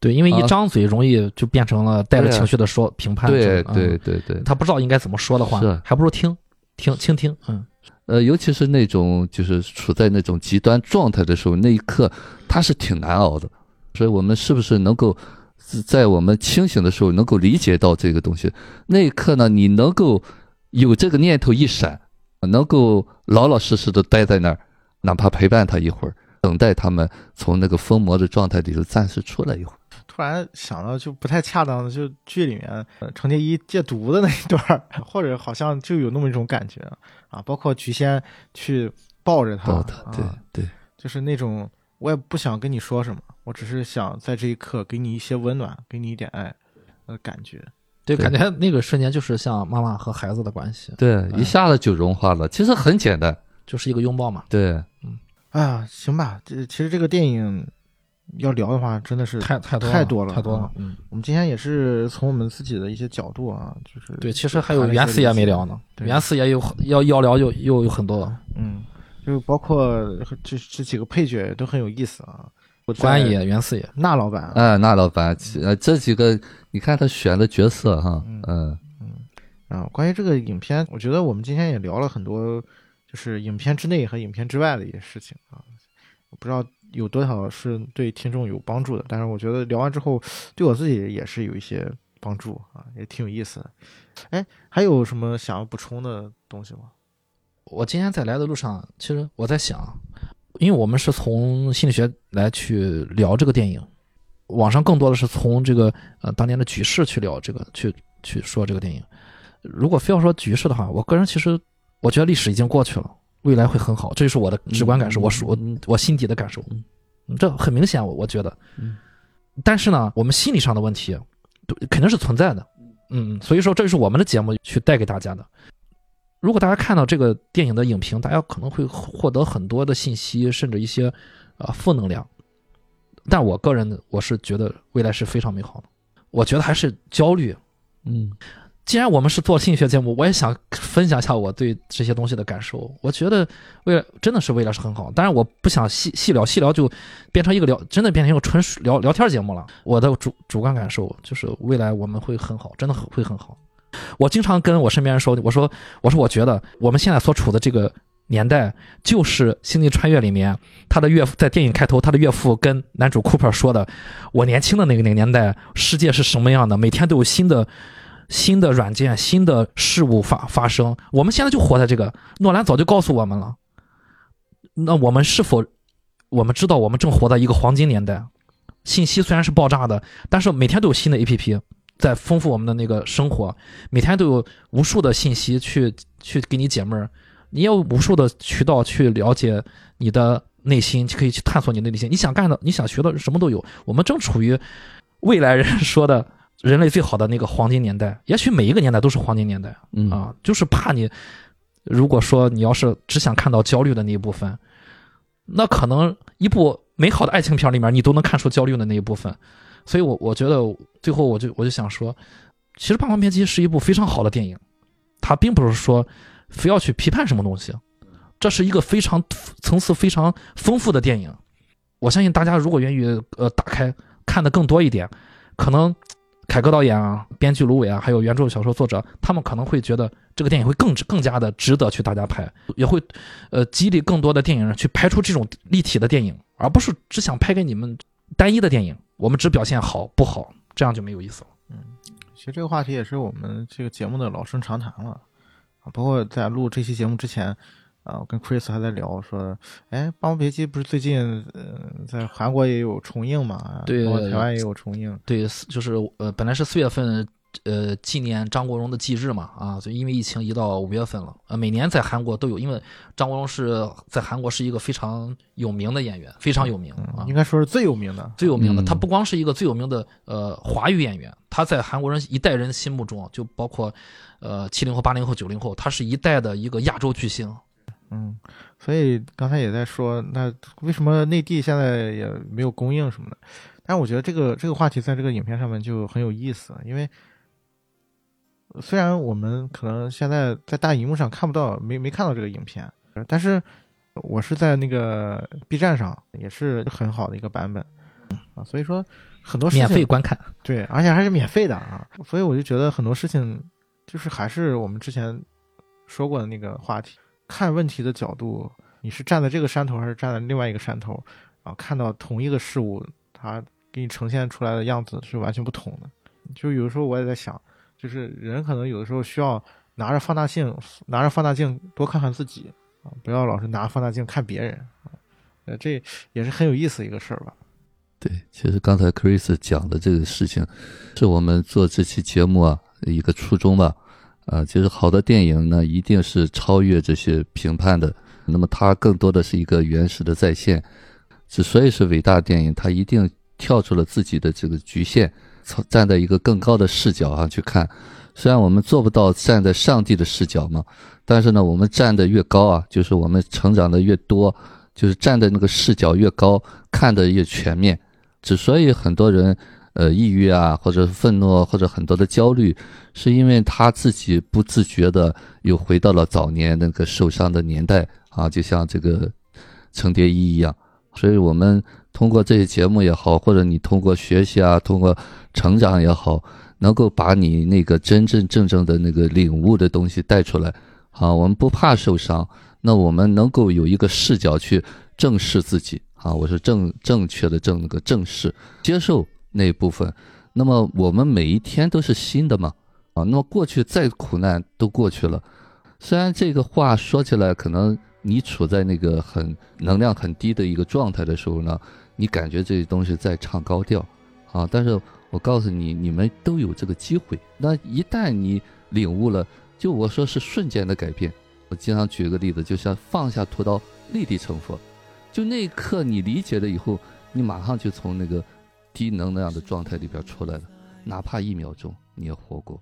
对，因为一张嘴容易就变成了带着情绪的说评判。对对对对，他不知道应该怎么说的话，还不如听听倾听。嗯，呃，尤其是那种就是处在那种极端状态的时候，那一刻他是挺难熬的。所以我们是不是能够在我们清醒的时候能够理解到这个东西？那一刻呢，你能够有这个念头一闪，能够老老实实的待在那儿，哪怕陪伴他一会儿，等待他们从那个疯魔的状态里头暂时出来一会儿。突然想到就不太恰当的，就剧里面程蝶衣戒毒的那一段，<laughs> 或者好像就有那么一种感觉啊，包括菊仙去抱着他，对对，就是那种我也不想跟你说什么，我只是想在这一刻给你一些温暖，给你一点爱呃感觉。对，感觉那个瞬间就是像妈妈和孩子的关系，对，一下子就融化了。其实很简单，就是一个拥抱嘛。对，嗯，哎呀，行吧，这其实这个电影。要聊的话，真的是太太多太多了，太多了。嗯，我们今天也是从我们自己的一些角度啊，就是对，其实还有原四爷没聊呢，原四爷有要要聊，又又有很多。嗯，就包括这这几个配角都很有意思啊。关爷、袁四爷、那老板，哎，那老板，呃，这几个你看他选的角色哈，嗯嗯啊，关于这个影片，我觉得我们今天也聊了很多，就是影片之内和影片之外的一些事情啊。我不知道。有多少是对听众有帮助的？但是我觉得聊完之后，对我自己也是有一些帮助啊，也挺有意思的。哎，还有什么想要补充的东西吗？我今天在来的路上，其实我在想，因为我们是从心理学来去聊这个电影，网上更多的是从这个呃当年的局势去聊这个，去去说这个电影。如果非要说局势的话，我个人其实我觉得历史已经过去了，未来会很好，这就是我的直观感受，嗯我说我心底的感受。嗯这很明显，我我觉得。嗯但是呢，我们心理上的问题都肯定是存在的。嗯，所以说这就是我们的节目去带给大家的。如果大家看到这个电影的影评，大家可能会获得很多的信息，甚至一些呃负能量。但我个人我是觉得未来是非常美好的。我觉得还是焦虑。嗯既然我们是做心理学节目，我也想分享一下我对这些东西的感受。我觉得未来真的是未来是很好，当然我不想细细聊，细聊就变成一个聊，真的变成一个纯属聊聊天节目了。我的主主观感受就是未来我们会很好，真的很会很好。我经常跟我身边人说，我说我说我觉得我们现在所处的这个年代，就是《星际穿越》里面他的岳父在电影开头，他的岳父跟男主 Cooper 说的：“我年轻的那个那个年代，世界是什么样的？每天都有新的。”新的软件、新的事物发发生，我们现在就活在这个。诺兰早就告诉我们了，那我们是否我们知道我们正活在一个黄金年代？信息虽然是爆炸的，但是每天都有新的 APP 在丰富我们的那个生活，每天都有无数的信息去去给你解闷儿，你也有无数的渠道去了解你的内心，可以去探索你的内心。你想干的、你想学的什么都有。我们正处于未来人说的。人类最好的那个黄金年代，也许每一个年代都是黄金年代嗯啊，就是怕你，如果说你要是只想看到焦虑的那一部分，那可能一部美好的爱情片里面你都能看出焦虑的那一部分，所以我我觉得最后我就我就想说，其实《霸王别姬》是一部非常好的电影，它并不是说非要去批判什么东西，这是一个非常层次非常丰富的电影，我相信大家如果愿意呃打开看的更多一点，可能。凯歌导演啊，编剧芦苇啊，还有原著小说作者，他们可能会觉得这个电影会更更加的值得去大家拍，也会，呃，激励更多的电影人去拍出这种立体的电影，而不是只想拍给你们单一的电影，我们只表现好不好，这样就没有意思了。嗯其实这个话题也是我们这个节目的老生常谈了啊，包括在录这期节目之前啊，我跟 Chris 还在聊说，哎，《霸王别姬》不是最近呃在韩国也有重映嘛？对台湾也有重映。对，就是呃，本来是四月份，呃，纪念张国荣的忌日嘛，啊，就因为疫情移到五月份了。呃，每年在韩国都有，因为张国荣是在韩国是一个非常有名的演员，非常有名啊嗯，应，该说是最有名的。最有名的。嗯他不光是一个最有名的呃华语演员，他在韩国人一代人心目中，就包括呃七零后、八零后、九零后，他是一代的一个亚洲巨星。嗯，所以刚才也在说，那为什么内地现在也没有公映什么的？但是我觉得这个这个话题在这个影片上面就很有意思，因为虽然我们可能现在在大荧幕上看不到，没没看到这个影片，但是我是在那个 B 站上也是很好的一个版本啊，所以说很多事情免费观看，对，而且还是免费的啊，所以我就觉得很多事情就是还是我们之前说过的那个话题，看问题的角度，你是站在这个山头还是站在另外一个山头啊？看到同一个事物，它给你呈现出来的样子是完全不同的。就有的时候我也在想，就是人可能有的时候需要拿着放大镜，拿着放大镜多看看自己啊，不要老是拿放大镜看别人啊。呃，这也是很有意思一个事儿吧。对，其实刚才 Chris 讲的这个事情，是我们做这期节目啊一个初衷吧。啊，其实好的电影呢，一定是超越这些评判的。那么它更多的是一个原始的再现。之所以是伟大电影，它一定跳出了自己的这个局限，站在一个更高的视角上去看。虽然我们做不到站在上帝的视角嘛，但是呢，我们站得越高啊，就是我们成长的越多，就是站的那个视角越高，看得越全面。之所以很多人呃抑郁啊，或者愤怒，或者很多的焦虑，是因为他自己不自觉的又回到了早年那个受伤的年代啊，就像这个程蝶衣一样。所以我们通过这些节目也好，或者你通过学习啊，通过成长也好，能够把你那个真真正正的那个领悟的东西带出来啊。我们不怕受伤，那我们能够有一个视角去正视自己啊。我是正正确的正那个正视接受那一部分。那么我们每一天都是新的嘛啊。那么过去再苦难都过去了。虽然这个话说起来，可能你处在那个很能量很低的一个状态的时候呢，你感觉这些东西在唱高调。啊。但是我告诉你，你们都有这个机会。那一旦你领悟了，就我说是瞬间的改变。我经常举个例子，就像放下屠刀，立地成佛。就那一刻你理解了以后，你马上就从那个低能那样的状态里边出来了，哪怕一秒钟你也活过。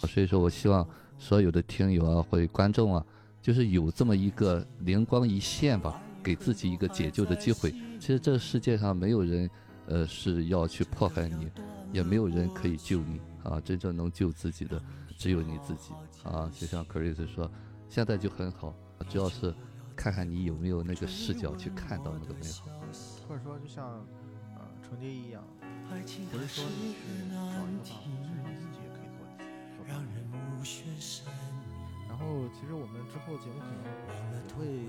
所以说我希望所有的听友啊或者观众啊，就是有这么一个灵光一现吧，给自己一个解救的机会。其实这世界上没有人，呃，是要去迫害你，也没有人可以救你啊！真正能救自己的只有你自己啊！就像 Chris 说，现在就很好，主要是看看你有没有那个视角去看到那个美好。或者说，就像呃程蝶衣一样，爱情不是说你去个找一个题方，是你自己也可以做做让到。人目眩神迷。然后，其实我们之后节目可能会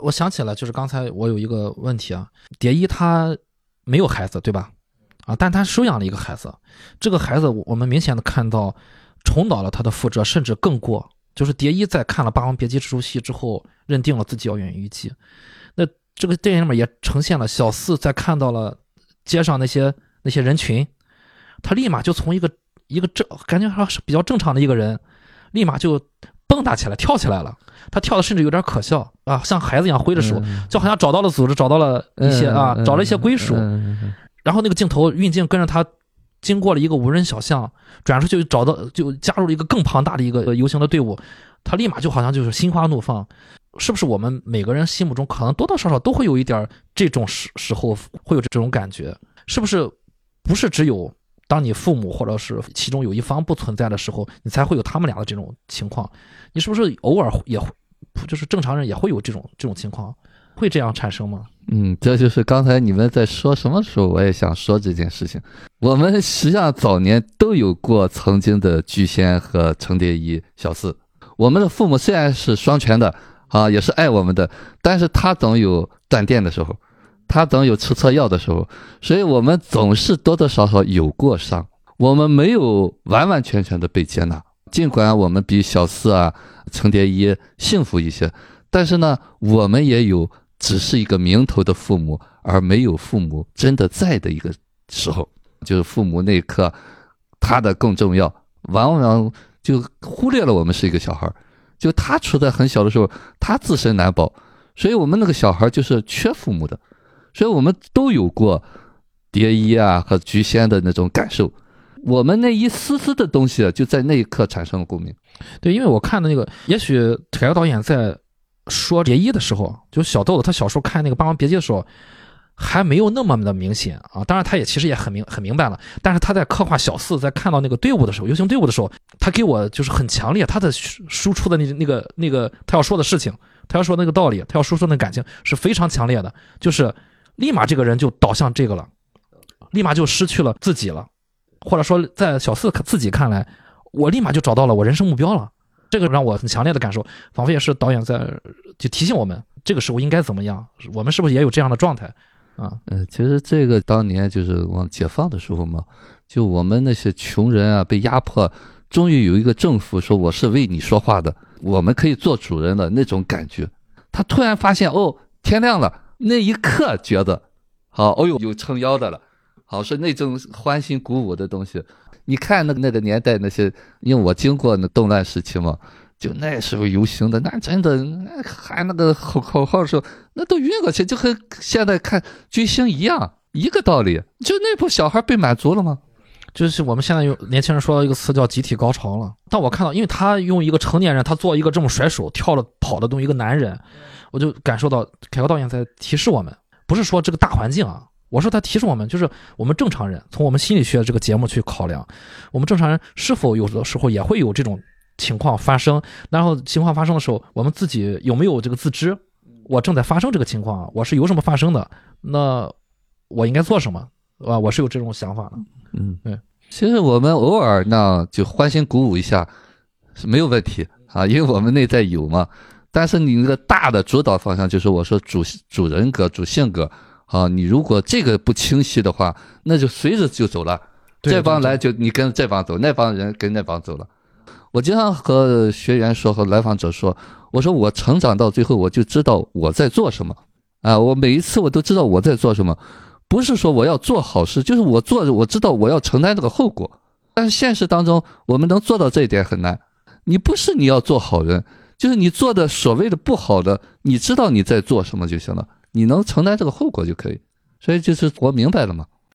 我想起来，就是刚才我有一个问题啊，蝶衣他没有孩子，对吧？啊，但他收养了一个孩子，这个孩子我们明显的看到重蹈了他的覆辙，甚至更过。就是蝶衣在看了《霸王别姬》这出戏之后，认定了自己要远离姬。那这个电影里面也呈现了小四在看到了街上那些那些人群，他立马就从一个一个正感觉还是比较正常的一个人，立马就蹦跶起来，跳起来了。他跳的甚至有点可笑啊，像孩子一样挥着手，就好像找到了组织，找到了一些啊，找了一些归属。然后那个镜头运镜跟着他，经过了一个无人小巷，转出去找到就加入了一个更庞大的一个游行的队伍，他立马就好像就是心花怒放。是不是我们每个人心目中可能多多少少都会有一点这种时时候会有这种感觉？是不是不是只有当你父母或者是其中有一方不存在的时候，你才会有他们俩的这种情况？你是不是偶尔也会，就是正常人也会有这种这种情况，会这样产生吗？嗯，这就是刚才你们在说什么时候，我也想说这件事情。我们实际上早年都有过曾经的巨仙和程蝶衣、小四。我们的父母虽然是双全的，啊，也是爱我们的，但是他总有断电的时候，他总有吃错药的时候，所以我们总是多多少少有过伤，我们没有完完全全的被接纳。尽管我们比小四啊、程蝶衣幸福一些，但是呢，我们也有只是一个名头的父母，而没有父母真的在的一个时候，就是父母那一刻，他的更重要，往往就忽略了我们是一个小孩儿，就他处在很小的时候，他自身难保，所以我们那个小孩就是缺父母的，所以我们都有过蝶衣啊和菊仙的那种感受。我们那一丝丝的东西，就在那一刻产生了共鸣。对，因为我看的那个，也许凯歌导演在说蝶衣的时候，就小豆子他小时候看那个《霸王别姬》的时候，还没有那么的明显啊。当然，他也其实也很明很明白了。但是他在刻画小四在看到那个队伍的时候，游行队伍的时候，他给我就是很强烈，他的输出的那那个那个他要说的事情，他要说那个道理，他要输出的感情是非常强烈的，就是立马这个人就导向这个了，立马就失去了自己了。或者说，在小四自己看来，我立马就找到了我人生目标了。这个让我很强烈的感受，仿佛也是导演在就提醒我们，这个时候应该怎么样。我们是不是也有这样的状态啊？嗯，其实这个当年就是往解放的时候嘛，就我们那些穷人啊，被压迫，终于有一个政府说我是为你说话的，我们可以做主人的那种感觉。他突然发现哦，天亮了，那一刻觉得，好，哦呦，有撑腰的了。好，是那种欢欣鼓舞的东西。你看那个那个年代那些，因为我经过那动乱时期嘛，就那时候游行的，那真的喊那个口口号的时候，那都晕过去，就和现在看追星一样，一个道理。就那波小孩被满足了吗？就是我们现在有年轻人说到一个词叫集体高潮了。但我看到，因为他用一个成年人，他做一个这么甩手跳了跑的东西一个男人，我就感受到凯歌导演在提示我们，不是说这个大环境啊。我说他提示我们，就是我们正常人，从我们心理学这个节目去考量，我们正常人是否有的时候也会有这种情况发生。然后情况发生的时候，我们自己有没有这个自知？我正在发生这个情况，我是由什么发生的？那我应该做什么？啊，我是有这种想法的。嗯，对。其实我们偶尔呢，就欢欣鼓舞一下是没有问题啊，因为我们内在有嘛。但是你那个大的主导方向，就是我说主主人格、主性格。啊，你如果这个不清晰的话，那就随着就走了。这帮来就你跟这帮走，那帮人跟那帮走了。我经常和学员说，和来访者说，我说我成长到最后，我就知道我在做什么。啊，我每一次我都知道我在做什么，不是说我要做好事，就是我做，我知道我要承担这个后果。但是现实当中，我们能做到这一点很难。你不是你要做好人，就是你做的所谓的不好的，你知道你在做什么就行了。你能承担这个后果就可以，所以就是我明白了嘛。